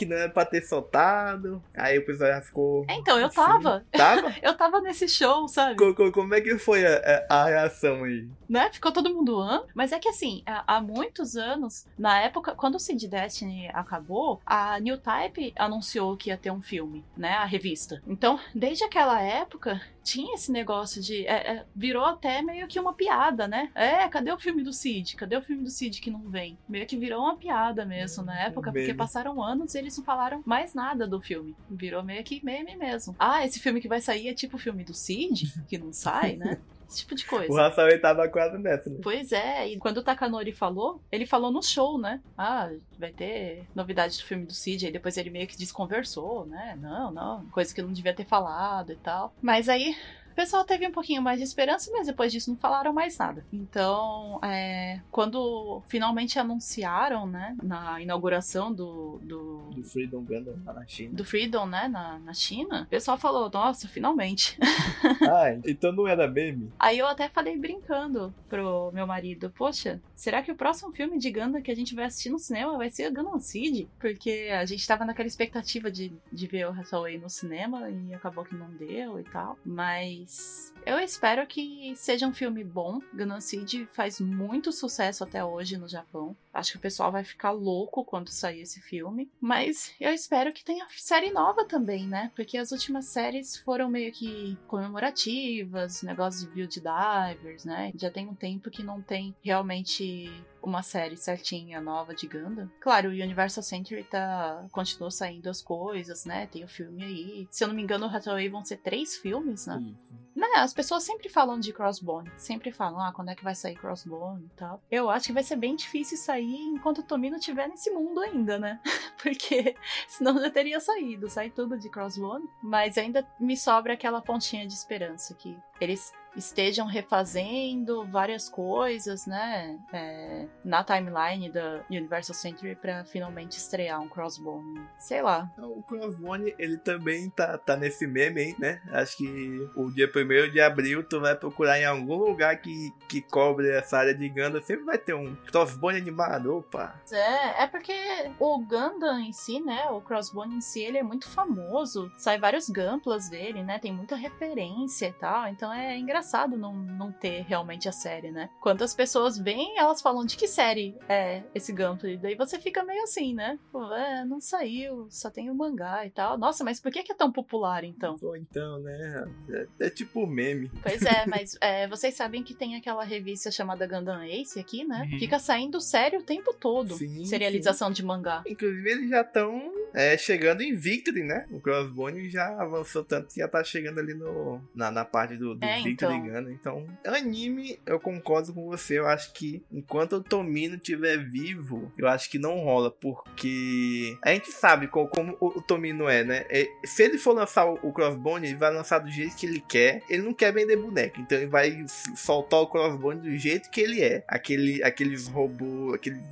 não era pra ter soltado. Aí o pessoal já ficou. É, então, eu assim. tava. Tava? eu tava nesse show, sabe? Como, como é que foi a, a, reação aí? Né? Ficou todo mundo an. Mas é que assim, há, há muitos anos, na época, quando o Seed Destiny acabou, a New Type anunciou que ia ter um filme, né? A revista. Então, desde desde aquela época tinha esse negócio de. É, é, virou até meio que uma piada, né? É, cadê o filme do Cid? Cadê o filme do Cid que não vem? Meio que virou uma piada mesmo na época, meme. porque passaram anos e eles não falaram mais nada do filme. Virou meio que meme mesmo. Ah, esse filme que vai sair é tipo o filme do Cid, que não sai, né? Esse tipo de coisa. O Rafael tava quase nessa, né? Pois é, e quando o Takanori falou, ele falou no show, né? Ah, vai ter novidade do filme do Cid, aí depois ele meio que desconversou, né? Não, não, coisa que não devia ter falado e tal. Mas aí o pessoal teve um pouquinho mais de esperança, mas depois disso não falaram mais nada. Então, é, quando finalmente anunciaram, né, na inauguração do. Do, do Freedom Gundam na China. Do Freedom, né, na, na China, o pessoal falou: nossa, finalmente. ah, então não era meme? Aí eu até falei brincando pro meu marido: poxa, será que o próximo filme de Gundam que a gente vai assistir no cinema vai ser Gundam Seed? Porque a gente tava naquela expectativa de, de ver o Hathaway no cinema e acabou que não deu e tal. Mas mas eu espero que seja um filme bom. Gunnan Seed faz muito sucesso até hoje no Japão. Acho que o pessoal vai ficar louco quando sair esse filme. Mas eu espero que tenha série nova também, né? Porque as últimas séries foram meio que comemorativas, negócios de Build Divers, né? Já tem um tempo que não tem realmente uma série certinha nova de Gundam. Claro, o Universal Century tá continuou saindo as coisas, né? Tem o filme aí. Se eu não me engano, o Hathaway vão ser três filmes, né? Isso. Né, as pessoas sempre falam de Crossbone. Sempre falam, ah, quando é que vai sair Crossbone e tal. Eu acho que vai ser bem difícil sair enquanto o Tomino estiver nesse mundo ainda, né? Porque senão já teria saído, sai tudo de Crossbone. Mas ainda me sobra aquela pontinha de esperança que eles estejam refazendo várias coisas, né, é, na timeline da Universal Century para finalmente estrear um Crossbone. Sei lá. O Crossbone, ele também tá, tá nesse meme aí, né? Acho que o dia 1 de abril tu vai procurar em algum lugar que, que cobre essa área de Gundam, sempre vai ter um Crossbone animado, opa. É, é porque o Gundam em si, né, o Crossbone em si, ele é muito famoso. Sai vários gamplas dele, né? Tem muita referência e tal, então é engraçado engraçado não, não ter realmente a série, né? Quantas pessoas vêm, elas falam de que série é esse Gunpla, daí você fica meio assim, né? Pô, é, não saiu, só tem o mangá e tal. Nossa, mas por que é tão popular então? Pô, então, né? É, é tipo meme. Pois é, mas é, vocês sabem que tem aquela revista chamada Gundam Ace aqui, né? Uhum. Fica saindo sério o tempo todo. Sim, serialização sim. de mangá. Inclusive, eles já estão é, chegando em Victory, né? O Crossbone já avançou tanto que já tá chegando ali no, na, na parte do, do é, Victory Gundam. Então, anime, eu concordo com você. Eu acho que enquanto o Tomino estiver vivo, eu acho que não rola, porque a gente sabe como, como o, Tomino é, né? É, se ele for lançar o, o Crossbone, ele vai lançar do jeito que ele quer. Ele não quer vender boneco, então ele vai soltar o Crossbone do jeito que ele é. Aquele, aqueles robôs, aqueles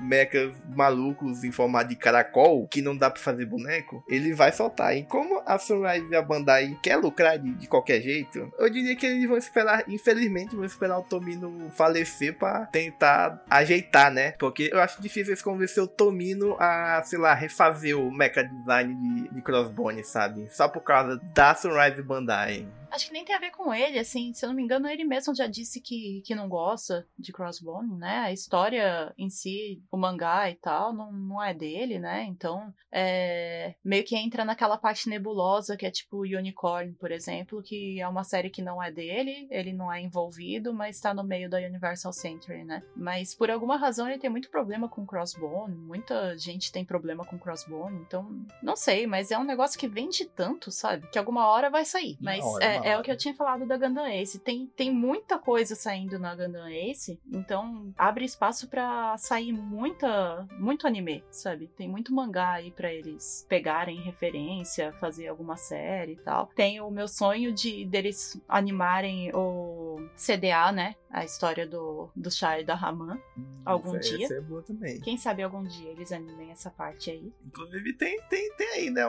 mechas malucos em formato de caracol, que não dá pra fazer boneco, ele vai soltar. E como a Sunrise e a Bandai quer lucrar de, de qualquer jeito, eu diria que vão esperar, infelizmente, vão esperar o Tomino falecer pra tentar ajeitar, né? Porque eu acho difícil eles convencer o Tomino a, sei lá, refazer o mecha design de, de Crossbone, sabe? Só por causa da Sunrise Bandai. Acho que nem tem a ver com ele, assim, se eu não me engano, ele mesmo já disse que, que não gosta de Crossbone, né? A história em si, o mangá e tal, não, não é dele, né? Então, é, meio que entra naquela parte nebulosa que é tipo Unicorn, por exemplo, que é uma série que não é dele, ele não é envolvido, mas tá no meio da Universal Century, né? Mas por alguma razão ele tem muito problema com Crossbone, muita gente tem problema com Crossbone, então, não sei, mas é um negócio que vende tanto, sabe? Que alguma hora vai sair. Mas hora, é, é o que eu tinha falado da Gundam Ace. Tem, tem muita coisa saindo na Gundam Ace, então abre espaço para sair muita, muito anime, sabe? Tem muito mangá aí para eles pegarem referência, fazer alguma série e tal. Tem o meu sonho de deles animarem o CDA, né? A história do, do Shai da Raman. Hum, algum essa, dia. Essa é boa também. Quem sabe algum dia eles animem essa parte aí. Inclusive tem, tem, tem aí, né?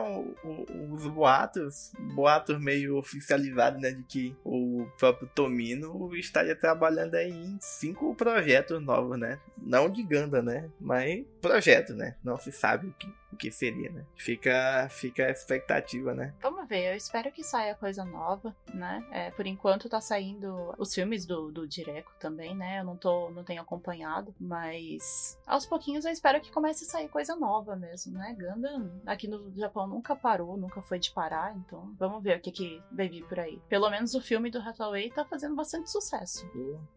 os boatos, boatos meio oficializados né, de que o próprio Tomino estaria trabalhando aí em cinco projetos novos, né? Não de Ganda, né? Mas projeto, né? Não se sabe o que o que seria, né? Fica, fica a expectativa, né? Vamos ver, eu espero que saia coisa nova, né? É, por enquanto tá saindo os filmes do, do Direco também, né? Eu não, tô, não tenho acompanhado, mas aos pouquinhos eu espero que comece a sair coisa nova mesmo, né? Gundam aqui no Japão nunca parou, nunca foi de parar, então vamos ver o que, que vai vir por aí. Pelo menos o filme do Hathaway tá fazendo bastante sucesso.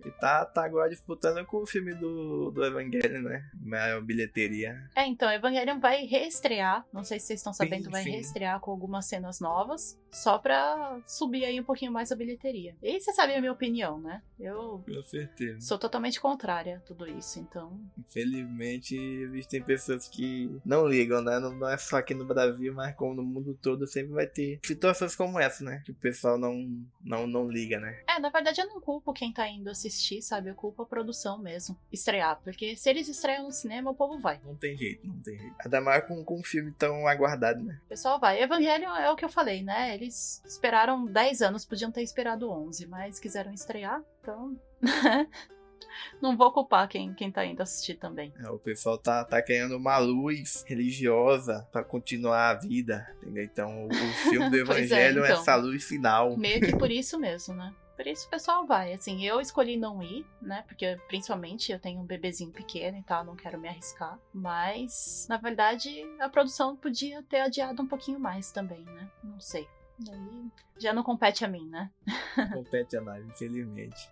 E tá, tá agora disputando com o filme do, do Evangelion, né? Maior bilheteria. É, então, Evangelion vai reestrear. Não sei se vocês estão sabendo, sim, vai reestrear com algumas cenas novas. Só pra subir aí um pouquinho mais a bilheteria. E você sabe a minha opinião, né? Eu com certeza. sou totalmente contrária a tudo isso, então. Infelizmente, existem pessoas que não ligam, né? Não é só aqui no Brasil, mas como no mundo todo sempre vai ter situações como essa, né? Que o pessoal não, não, não liga, né? É, na verdade eu não culpo quem tá indo assistir, sabe? Eu culpo a produção mesmo. Estrear. Porque se eles estreiam no cinema, o povo vai. Não tem jeito, não tem jeito. Ainda mais com, com um filme tão aguardado, né? O pessoal vai. Evangelho é o que eu falei, né? Eles esperaram 10 anos, podiam ter esperado 11, mas quiseram estrear, então. não vou culpar quem, quem tá indo assistir também. É, o pessoal tá, tá querendo uma luz religiosa para continuar a vida, entendeu? Então o filme do é, Evangelho é, então, é essa luz final. Meio que por isso mesmo, né? Por isso o pessoal vai. Assim, eu escolhi não ir, né? Porque principalmente eu tenho um bebezinho pequeno e tal, não quero me arriscar. Mas, na verdade, a produção podia ter adiado um pouquinho mais também, né? Não sei. Daí já não compete a mim, né? compete a nós, infelizmente.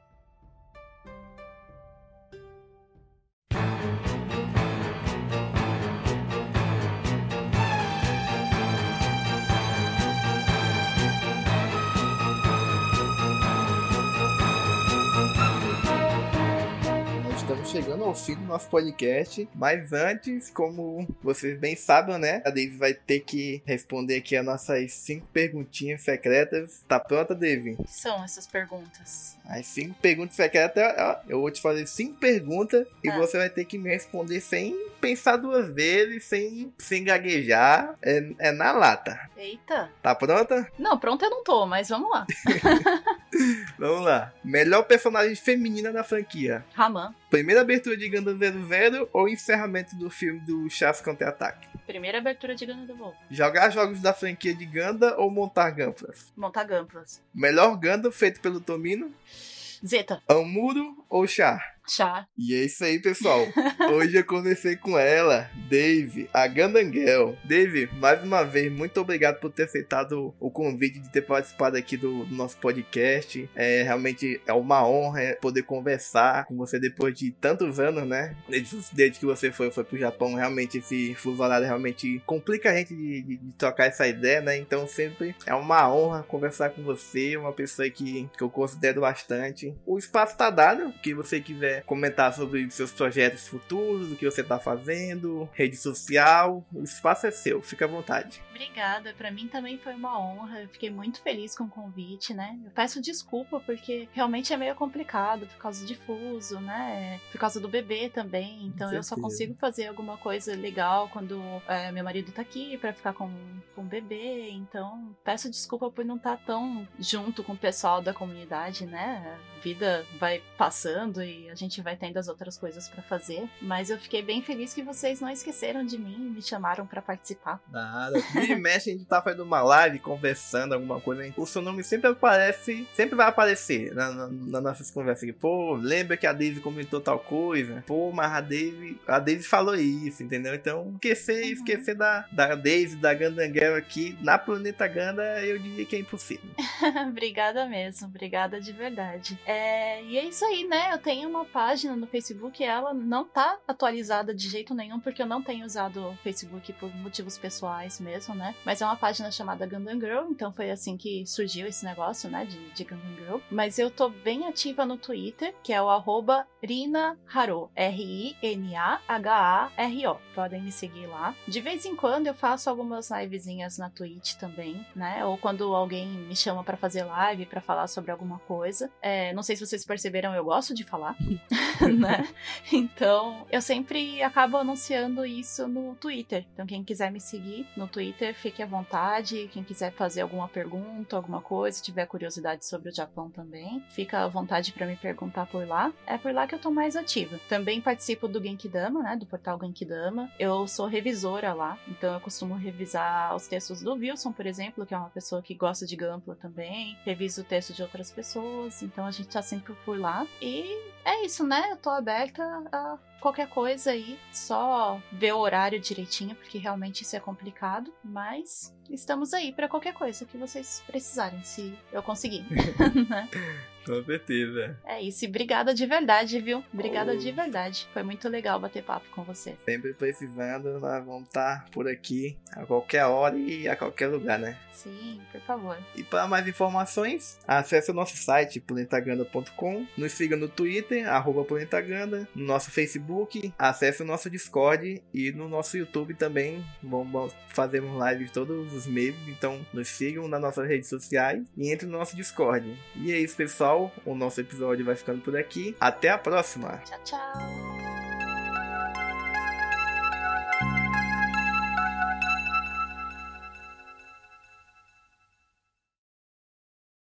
Chegando ao fim do nosso podcast. Mas antes, como vocês bem sabem, né? A Dave vai ter que responder aqui as nossas cinco perguntinhas secretas. Tá pronta, Dave? O que são essas perguntas? As cinco perguntas secretas, eu vou te fazer cinco perguntas e Ah. você vai ter que me responder sem pensar duas vezes, sem, sem gaguejar. É, é na lata. Eita. Tá pronta? Não, pronto eu não tô, mas vamos lá. Vamos lá. Melhor personagem feminina da franquia. Raman. Primeira abertura de Gundam 00 ou encerramento do filme do Chaves Contra-Ataque? Primeira abertura de Ganda do Voo. Jogar jogos da franquia de Gundam ou montar Gunplas? Montar Gamplas. Melhor Gundam feito pelo Tomino? Zeta. Amuro ou Char? Chá. E é isso aí, pessoal. Hoje eu conversei com ela, Dave, a Gandangel. Dave, mais uma vez, muito obrigado por ter aceitado o convite de ter participado aqui do, nosso podcast. É realmente é uma honra poder conversar com você depois de tantos anos, né? Desde, desde que você foi, foi pro Japão, realmente esse fuso horário realmente complica a gente de, de, de trocar essa ideia, né? Então sempre é uma honra conversar com você, uma pessoa que, que eu considero bastante. O espaço tá dado, que você quiser comentar sobre seus projetos futuros, o que você tá fazendo, rede social, o espaço é seu, fica à vontade. Obrigada, pra mim também foi uma honra. Eu fiquei muito feliz com o convite, né? Eu peço desculpa porque realmente é meio complicado por causa de fuso, né? Por causa do bebê também. Então eu só consigo fazer alguma coisa legal quando é, meu marido tá aqui pra ficar com, com o bebê. Então peço desculpa por não estar tão junto com o pessoal da comunidade, né? A vida vai passando e a gente vai tendo as outras coisas pra fazer. Mas eu fiquei bem feliz que vocês não esqueceram de mim e me chamaram pra participar. Nada. Vira e mexe, a gente tá fazendo uma live, conversando, alguma coisa. O seu nome sempre aparece, sempre vai aparecer na, na, nas nossas conversas aqui. Pô, lembra que a Daisy comentou tal coisa? Pô, mas a Daisy, a Daisy falou isso, entendeu? Então, esquecer, Uhum. esquecer da, da Daisy, da Gandanguel aqui na Planeta Ganda, eu diria que é impossível. obrigada mesmo, obrigada de verdade. É, e é isso aí, né? Eu tenho uma página no Facebook, ela não tá atualizada de jeito nenhum, porque eu não tenho usado o Facebook por motivos pessoais mesmo, né? Mas é uma página chamada Gundam Girl, então foi assim que surgiu esse negócio, né? De, de Gundam Girl. Mas eu tô bem ativa no Twitter, que é o arroba Rina Haro, R-I-N-A-H-A-R-O. Podem me seguir lá. De vez em quando eu faço algumas livezinhas na Twitch também, né? Ou quando alguém me chama pra fazer live, pra falar sobre alguma coisa. É, não sei se vocês perceberam, eu gosto de falar, né? Então, eu sempre acabo anunciando isso no Twitter. Então, quem quiser me seguir no Twitter, fique à vontade. Quem quiser fazer alguma pergunta, alguma coisa, tiver curiosidade sobre o Japão também, fica à vontade pra me perguntar por lá. É por lá que eu tô mais ativa. Também participo do Genkidama, né? Do portal Genkidama. Eu sou revisora lá, então eu costumo revisar os textos do Wilson, por exemplo, que é uma pessoa que gosta de Gampla também. Reviso o texto de outras pessoas, então a gente tá sempre por lá. E é isso, né? Eu tô aberta a qualquer coisa aí, só ver o horário direitinho, porque realmente isso é complicado, mas estamos aí pra qualquer coisa que vocês precisarem, se eu conseguir. Com certeza. é isso, e obrigada de verdade, viu? Obrigada Oh. de verdade. Foi muito legal bater papo com você. Sempre precisando, nós vamos estar por aqui a qualquer hora e a qualquer lugar, né? Sim, por favor. E para mais informações, acesse o nosso site planetaganda.com, nos siga no Twitter, arroba planetaganda, no nosso Facebook, acesse o nosso Discord e no nosso YouTube também. Vamos fazermos lives todos os meses, então nos sigam nas nossas redes sociais e entre no nosso Discord. E é isso, pessoal. O nosso episódio vai ficando por aqui. Até a próxima! Tchau, tchau.